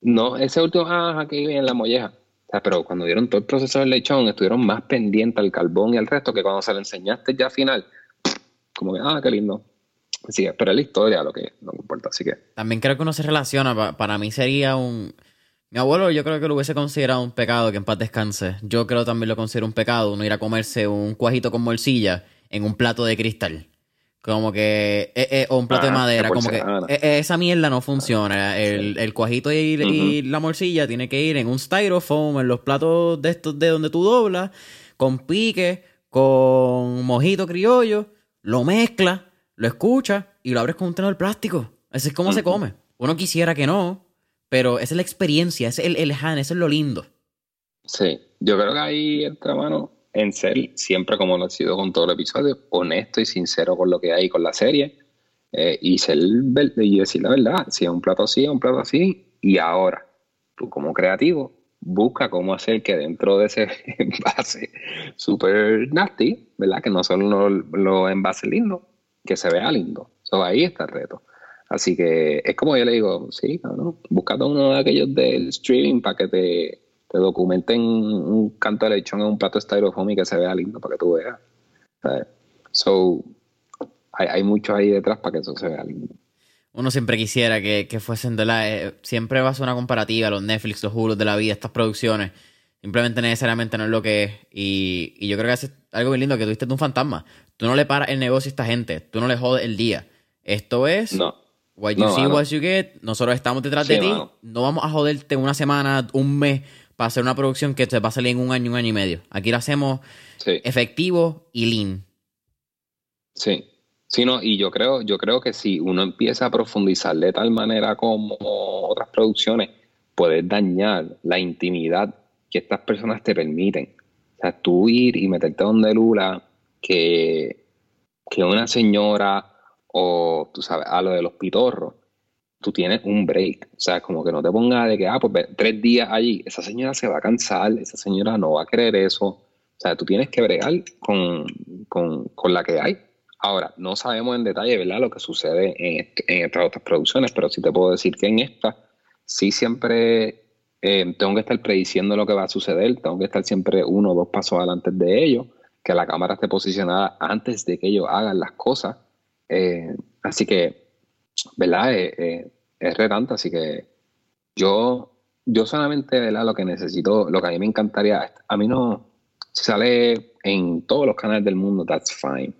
Speaker 2: No, ese último, ah, aquí viene la molleja. O sea, pero cuando dieron todo el proceso del lechón, estuvieron más pendientes al carbón y al resto que cuando se lo enseñaste ya al final, como que, ah, qué lindo. Así que, pero es la historia lo que, que importa, así que.
Speaker 1: También creo que uno se relaciona. pa- para mí sería un. Mi abuelo, yo creo que lo hubiese considerado un pecado que en paz descanse. Yo creo también lo considero un pecado uno ir a comerse un cuajito con morcilla en un plato de cristal. Como que. eh, eh, o un plato de
Speaker 2: Ah, de
Speaker 1: madera. Como que. eh, esa mierda no funciona. El, el cuajito y, y la morcilla tiene que ir en un styrofoam, en los platos de estos de donde tú doblas, con pique, con mojito criollo, lo mezclas, lo escuchas y lo abres con un tenedor plástico. Así es como se come. Uno quisiera que no, pero esa es la experiencia, ese es el, el Han, eso es lo lindo.
Speaker 2: Sí, yo creo que ahí entra mano en ser siempre como lo ha sido con todo el episodio, honesto y sincero con lo que hay con la serie eh, y ser y decir la verdad, si es un plato así, es un plato así y ahora tú como creativo busca cómo hacer que dentro de ese envase super nasty, ¿verdad? Que no son los, envases lindos, que se vea lindo. So, ahí está el reto. Así que es como yo le digo, sí, ¿no? Búscate uno de aquellos del streaming para que te, te documenten un canto de lechón en un plato styrofoam y que se vea lindo para que tú veas. So, hay, hay mucho ahí detrás para que eso se vea lindo
Speaker 1: uno siempre quisiera que, fuesen de la... Eh, siempre va a ser una comparativa, los Netflix, los Hulu de la vida, estas producciones. Simplemente necesariamente no es lo que es. Y, yo creo que es algo bien lindo que tuviste un fantasma. Tú no le paras el negocio a esta gente. Tú no le jodes el día. Esto es...
Speaker 2: No.
Speaker 1: What you see, what you get. Nosotros estamos detrás de ti. No vamos a joderte una semana, un mes para hacer una producción que te va a salir en un año, un año y medio. Aquí lo hacemos efectivo y lean.
Speaker 2: Sí. Sí, no, y yo creo, yo creo que si uno empieza a profundizar de tal manera como otras producciones, puedes dañar la intimidad que estas personas te permiten. O sea, tú ir y meterte donde Lula, que, que una señora o, tú sabes, a lo de los pitorros, tú tienes un break. O sea, como que no te pongas de que, ah, pues tres días allí, esa señora se va a cansar, esa señora no va a querer eso. O sea, tú tienes que bregar con, con la que hay. Ahora, no sabemos en detalle, ¿verdad?, lo que sucede en, estas otras producciones, pero sí te puedo decir que en esta sí siempre eh, tengo que estar prediciendo lo que va a suceder, tengo que estar siempre uno o dos pasos adelante de ellos, que la cámara esté posicionada antes de que ellos hagan las cosas. Eh, así que, ¿verdad?, eh, es retante, así que yo, yo solamente, ¿verdad?, lo que necesito, lo que a mí me encantaría, a mí no, sale en todos los canales del mundo, that's fine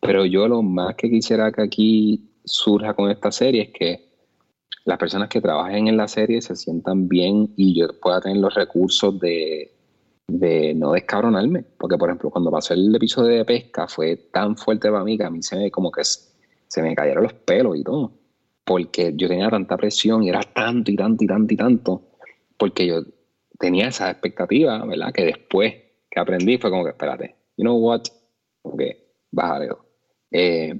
Speaker 2: pero yo lo más que quisiera que aquí surja con esta serie es que las personas que trabajen en la serie se sientan bien y yo pueda tener los recursos de, no descabronarme. Porque, por ejemplo, cuando pasó el episodio de pesca fue tan fuerte para mí que a mí se me como que se me cayeron los pelos y todo. Porque yo tenía tanta presión y era tanto y tanto y tanto y tanto. Porque yo tenía esa expectativa, ¿verdad? Que después que aprendí fue como que, espérate, you know what? Que, bájale eh,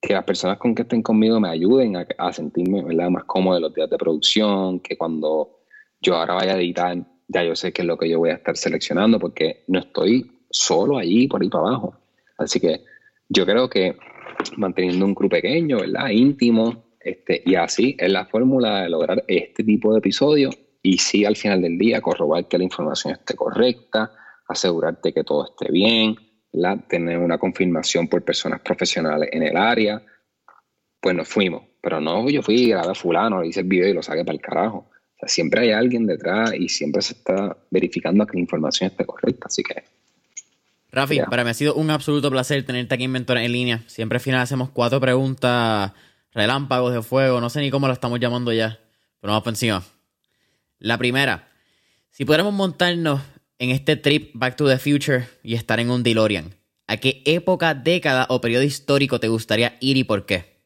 Speaker 2: que las personas con que estén conmigo me ayuden a, sentirme más cómodo en los días de producción, que cuando yo ahora vaya a editar, ya yo sé qué es lo que yo voy a estar seleccionando, porque no estoy solo allí, por ahí para abajo. Así que yo creo que manteniendo un grupo pequeño, ¿verdad? íntimo, este, y así es la fórmula de lograr este tipo de episodios y sí al final del día corroborar que la información esté correcta, asegurarte que todo esté bien, tener una confirmación por personas profesionales en el área, pues nos fuimos. Pero no, yo fui, grabé a fulano, le hice el video y lo saqué para el carajo. O sea, siempre hay alguien detrás y siempre se está verificando que la información esté correcta, así que...
Speaker 1: Rafi, para mí ha sido un absoluto placer tenerte aquí en Mentor en línea. Siempre al final hacemos cuatro preguntas relámpagos de fuego, no sé ni cómo lo estamos llamando ya, pero vamos por encima. La primera, si pudiéramos montarnos en este trip Back to the Future y estar en un DeLorean, ¿a qué época, década o periodo histórico te gustaría ir y por qué?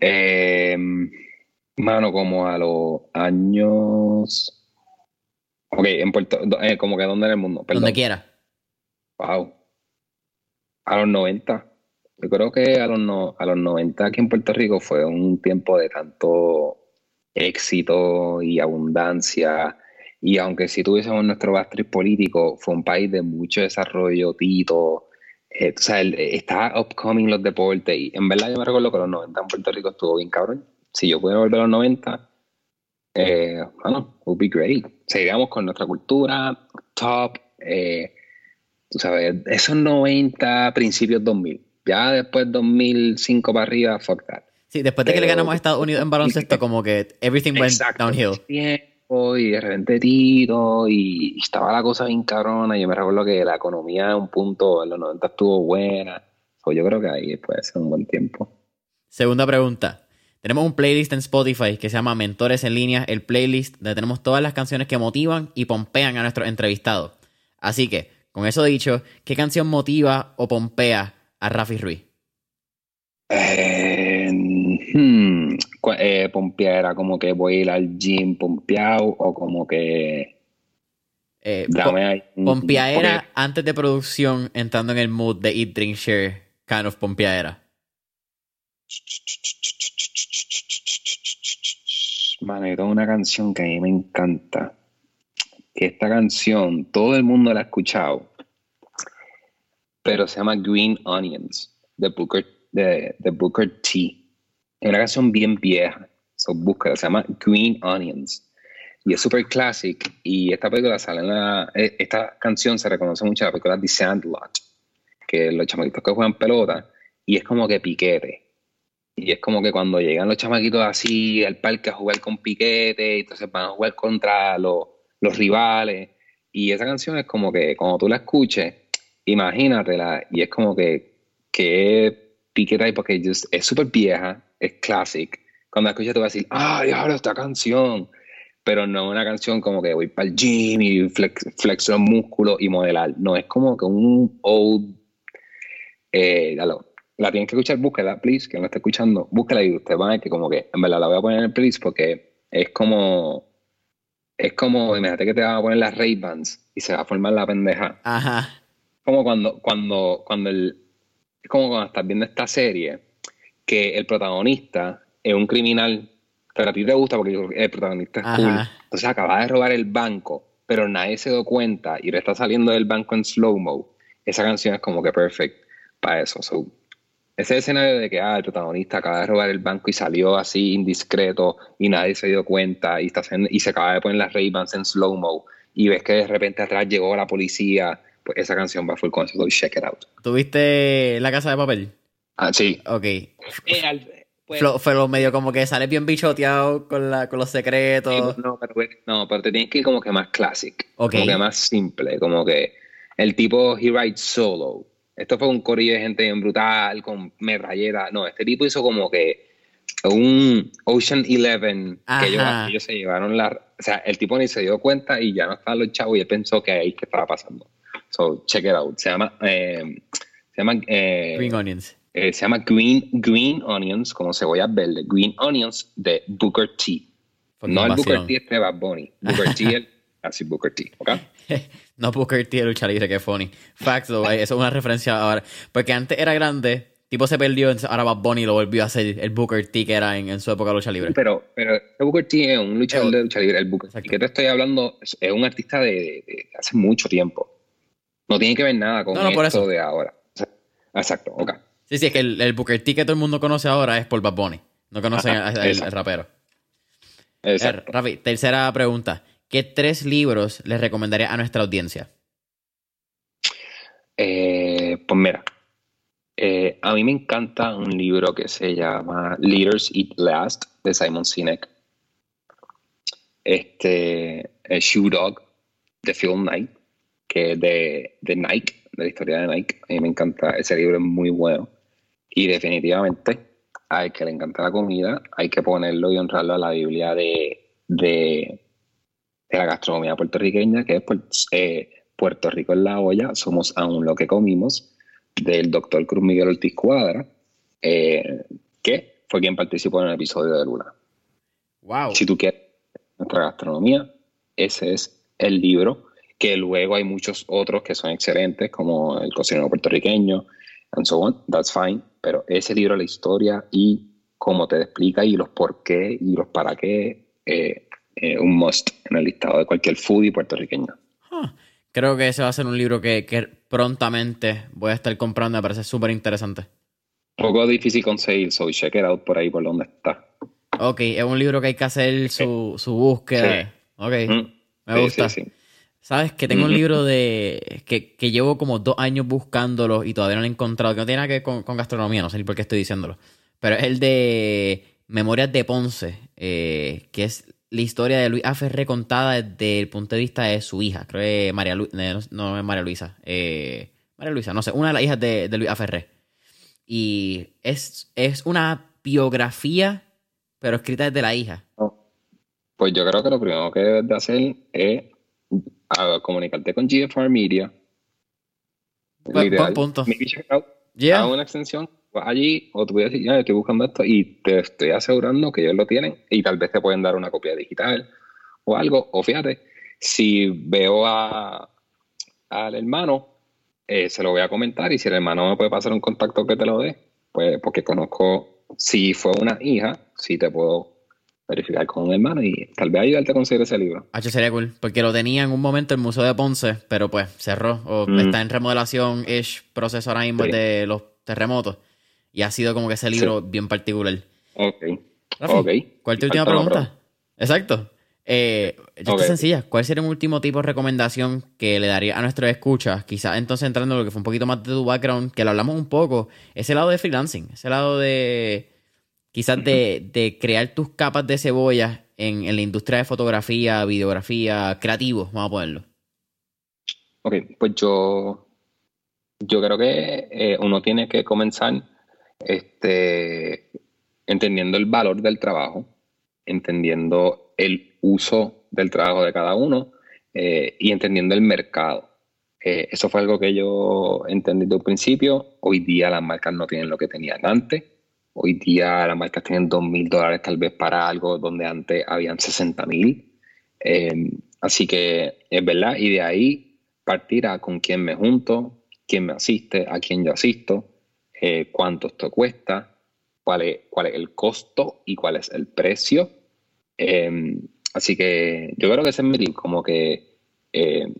Speaker 2: Eh, mano, como a los años. Ok, en Puerto. Eh, como que dónde en el mundo.
Speaker 1: Donde quiera.
Speaker 2: Wow. A los 90. Yo creo que a los, no, a los 90 aquí en Puerto Rico fue un tiempo de tanto éxito y abundancia y aunque si tuviésemos nuestro bastriz político, fue un país de mucho desarrollo, Tito. Eh, o sea, está upcoming los deportes. Y en verdad yo me recuerdo que los 90 en Puerto Rico estuvo bien cabrón. Si yo pudiera volver a los 90, eh, bueno, would be great. Seguiríamos con nuestra cultura, top. Eh, tú sabes, esos 90, principios 2000. Ya después 2005 para arriba, fuck that.
Speaker 1: Sí, después de que le ganamos a Estados Unidos en baloncesto, como que everything went downhill
Speaker 2: y de repente Tito y, estaba la cosa bien cabrona. Yo me recuerdo que la economía en un punto en los 90 estuvo buena. Pues yo creo que ahí puede ser un buen tiempo.
Speaker 1: Segunda pregunta. Tenemos un playlist en Spotify que se llama Mentores en línea, el playlist donde tenemos todas las canciones que motivan y pompean a nuestros entrevistados. Así que, con eso dicho, ¿qué canción motiva o pompea a Rafi Ruiz?
Speaker 2: Eh, hmm, eh, pompear era como que voy a ir al gym pompeado o como que
Speaker 1: Eh,
Speaker 2: dame un-
Speaker 1: Pompeadera antes de producción, entrando en el mood de Eat, Drink, Share, kind of pompeadera.
Speaker 2: Mano, yo tengo una canción que a mí me encanta. Esta canción, todo el mundo la ha escuchado. Pero se llama Green Onions, de Booker, de, de Booker T. Es una canción bien vieja. So, búscala, se llama Green Onions. Y es super classic. Y esta película sale en la. eh, Esta canción se reconoce mucho en la película The Sandlot. Que los chamaquitos que juegan pelota. Y es como que piquete. Y es como que cuando llegan los chamaquitos así al parque a jugar con piquete, entonces van a jugar contra los, los rivales. Y esa canción es como que cuando tú la escuches, imagínatela. Y es como que, que piquete ahí porque just- es súper vieja, es classic. Cuando la escuches tú vas a decir, ¡ah, diablo, esta canción! Pero no una canción como que voy para el gym y flex, flexo los músculos y modelar. No, es como que un old eh. La tienen que escuchar, búsquela, please, que no está escuchando, búsquela y usted va a ver que como que, en verdad la voy a poner en el playlist porque es como, es como, imagínate que te van a poner las Ray-Bans y se va a formar la pendeja.
Speaker 1: Ajá.
Speaker 2: Como cuando, cuando, cuando el, es como cuando estás viendo esta serie, que el protagonista es un criminal, pero a ti te gusta porque el protagonista es
Speaker 1: Ajá.
Speaker 2: cool. Entonces acaba de robar el banco, pero nadie se dio cuenta y le está saliendo del banco en slow-mo. Esa canción es como que perfect para eso. So, ese escenario de que ah, el protagonista acaba de robar el banco y salió así indiscreto y nadie se dio cuenta y, está haciendo- y se acaba de poner las Ray-Bans en slow-mo y ves que de repente atrás llegó la policía, pues esa canción va full con eso. So, check it out.
Speaker 1: ¿Tuviste La Casa de Papel?
Speaker 2: Ah, sí.
Speaker 1: Ok.
Speaker 2: pues,
Speaker 1: Flo, fue lo medio como que sale bien bichoteado con, la, con los secretos.
Speaker 2: no, pero, no, pero te tienes que ir como que más classic,
Speaker 1: Ok.
Speaker 2: como que más simple, como que el tipo he writes solo. Esto fue un corillo de gente brutal, con metralleta. No, este tipo hizo como que un Ocean Eleven que ellos, ellos se llevaron la. O sea, el tipo ni se dio cuenta y ya no estaban los chavos y él pensó que ahí que estaba pasando. So, check it out. Se llama. eh, se llama. eh,
Speaker 1: Green Onions.
Speaker 2: eh, se llama Green, Green Onions, como cebollas verdes. Green Onions de Booker T.
Speaker 1: Fucking
Speaker 2: no el. Booker T este Bad Bunny. Booker T el así Booker T, ¿ok?
Speaker 1: no Booker T de lucha libre, que funny. Facts, though, eh, eso es una referencia ahora. Porque antes era grande, tipo se perdió, ahora Bad Bunny lo volvió a hacer el Booker T que era en, en su época de lucha libre.
Speaker 2: Pero, pero el Booker T es un luchador de lucha libre. El Booker T que te estoy hablando es, un artista de, hace mucho tiempo. No tiene que ver nada con
Speaker 1: No, no, por
Speaker 2: esto
Speaker 1: eso.
Speaker 2: de ahora. Exacto, ok.
Speaker 1: Sí, sí, es que el, el Booker T que todo el mundo conoce ahora es por Bad Bunny. No conocen al- rapero.
Speaker 2: Exacto.
Speaker 1: Eh, Rafi, tercera pregunta. ¿Qué tres libros les recomendaría a nuestra audiencia?
Speaker 2: Eh, pues mira, eh, a mí me encanta un libro que se llama Leaders Eat Last de Simon Sinek. Este, Shoe Dog de Phil Knight, que es de, de Nike, de la historia de Nike. A mí me encanta, ese libro es muy bueno. Y definitivamente, hay que le encanta la comida, hay que ponerlo y honrarlo a la Biblia de, de, de la gastronomía puertorriqueña, que es pues, eh, Puerto Rico en la olla, somos aún lo que comimos, del doctor Cruz Miguel Ortiz Cuadra, eh, que fue quien participó en el episodio de Luna.
Speaker 1: Wow.
Speaker 2: Si tú quieres nuestra gastronomía, ese es el libro, que luego hay muchos otros que son excelentes, como El cocinero puertorriqueño, and so on, that's fine, pero ese libro, la historia y cómo te explica y los por qué y los para qué, eh, eh, un must en el listado de cualquier foodie puertorriqueño.
Speaker 1: Huh. Creo que ese va a ser un libro que, que prontamente voy a estar comprando. Me parece súper interesante.
Speaker 2: Un poco difícil conseguir, so check it out por ahí por donde está.
Speaker 1: Ok, es un libro que hay que hacer su, su búsqueda.
Speaker 2: Sí.
Speaker 1: Ok,
Speaker 2: Mm.
Speaker 1: me
Speaker 2: Sí,
Speaker 1: gusta.
Speaker 2: sí, sí.
Speaker 1: ¿Sabes? Que tengo un libro de que, que llevo como dos años buscándolo y todavía no lo he encontrado. Que no tiene nada que ver con, con gastronomía, no sé ni por qué estoy diciéndolo. Pero es el de Memorias de Ponce, eh, que es la historia de Luis Aferré contada desde el punto de vista de su hija. Creo que es María Luisa. No, no es María Luisa. eh, María Luisa, no sé, una de las hijas de, de Luis Aferré. Y es, es una biografía, pero escrita desde la hija.
Speaker 2: Pues yo creo que lo primero que debes de hacer es a, comunicarte con GFR Media Literal.
Speaker 1: punto.
Speaker 2: Maybe check it out.
Speaker 1: Yeah.
Speaker 2: Haz una extensión, vas allí, o tú puedes decir, ya, estoy buscando esto, y te estoy asegurando que ellos lo tienen, y tal vez te pueden dar una copia digital o algo. O fíjate, si veo a, al hermano, eh, se lo voy a comentar, y si el hermano me puede pasar un contacto que te lo dé, pues porque conozco, si fue una hija, sí te puedo verificar con un hermano y tal vez ayudarte a conseguir ese libro.
Speaker 1: Hacho sería cool, porque lo tenía en un momento el Museo de Ponce, pero pues cerró, o
Speaker 2: Mm.
Speaker 1: está en remodelación, ish, proceso ahora mismo
Speaker 2: Sí.
Speaker 1: de los terremotos, y ha sido como que ese libro bien particular.
Speaker 2: Ok.
Speaker 1: Rafi,
Speaker 2: Ok.
Speaker 1: ¿Cuál es tu última pregunta? Exacto. Eh, esta
Speaker 2: Ok.
Speaker 1: es sencilla. ¿Cuál sería un último tipo de recomendación que le daría a nuestros escuchas? Quizás entonces entrando en lo que fue un poquito más de tu background, que lo hablamos un poco, ese lado de freelancing, ese lado de quizás de, de crear tus capas de cebolla en, en la industria de fotografía, videografía, creativo, vamos a ponerlo.
Speaker 2: Ok, pues yo, yo creo que eh, uno tiene que comenzar este, entendiendo el valor del trabajo, entendiendo el uso del trabajo de cada uno eh, y entendiendo el mercado. Eh, eso fue algo que yo entendí desde un principio. Hoy día las marcas no tienen lo que tenían antes. Hoy día las marcas tienen dos mil dólares tal vez para algo donde antes habían 60 mil. Eh, así que es verdad, y de ahí partir a con quién me junto, quién me asiste, a quién yo asisto, eh, cuánto esto cuesta, cuál es, cuál es el costo y cuál es el precio. Eh, así que yo creo que ese es mi tip, como que eh,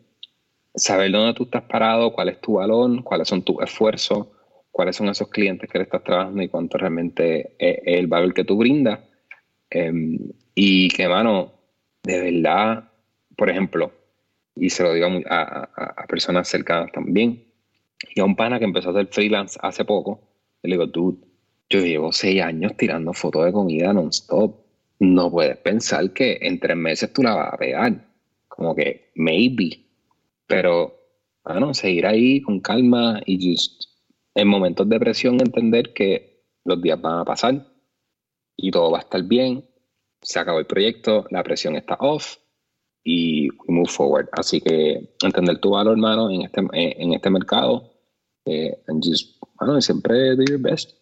Speaker 2: saber dónde tú estás parado, cuál es tu valor, cuáles son tus esfuerzos, cuáles son esos clientes que le estás trabajando y cuánto realmente es, el valor que tú brindas. Eh, y que, mano, de verdad, por ejemplo, y se lo digo a, personas cercanas también, y a un pana que empezó a hacer freelance hace poco, le digo, dude, yo llevo seis años tirando fotos de comida non-stop. No puedes pensar que en tres meses tú la vas a pegar. Como que, maybe. Pero, bueno, seguir ahí con calma y just, en momentos de presión entender que los días van a pasar y todo va a estar bien. Se acabó el proyecto, la presión está off y we move forward. Así que entender tu valor, hermano, en este, en este mercado eh, and just, bueno, siempre do your best.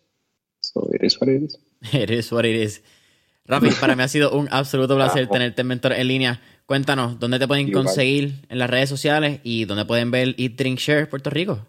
Speaker 2: So it is what it is.
Speaker 1: It is what it is. Rafi, para mí ha sido un absoluto placer tenerte en Mentor en línea. Cuéntanos, ¿dónde te pueden conseguir en las redes sociales y dónde pueden ver Eat, Drink, Share Puerto Rico?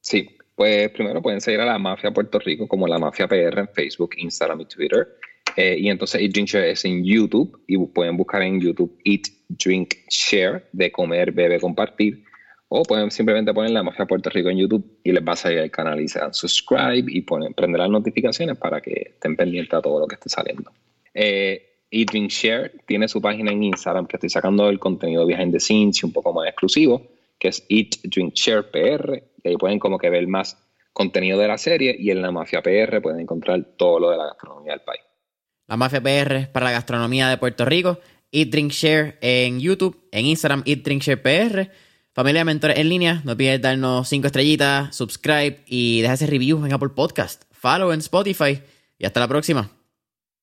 Speaker 2: Sí, pues primero pueden seguir a la Mafia Puerto Rico como la Mafia PR en Facebook, Instagram y Twitter. Eh, y entonces Eat Drink Share es en YouTube y pueden buscar en YouTube Eat Drink Share de comer, bebe, compartir. O pueden simplemente poner la Mafia Puerto Rico en YouTube y les va a salir el canal y se dan subscribe y ponen, prender las notificaciones para que estén pendientes a todo lo que esté saliendo. Eh, Drink Share tiene su página en Instagram que estoy sacando el contenido behind the scenes y un poco más exclusivo, que es Eat Drink Share PR. Y ahí pueden como que ver más contenido de la serie y en la Mafia PR pueden encontrar todo lo de la gastronomía del país.
Speaker 1: La Mafia PR para la gastronomía de Puerto Rico. Eat, Drink, Share en YouTube, en Instagram, Eat, Drink, Share PR. Familia Mentores en línea, no olvides darnos 5 estrellitas, subscribe y deja ese review en Apple Podcast. Follow en Spotify y hasta la próxima.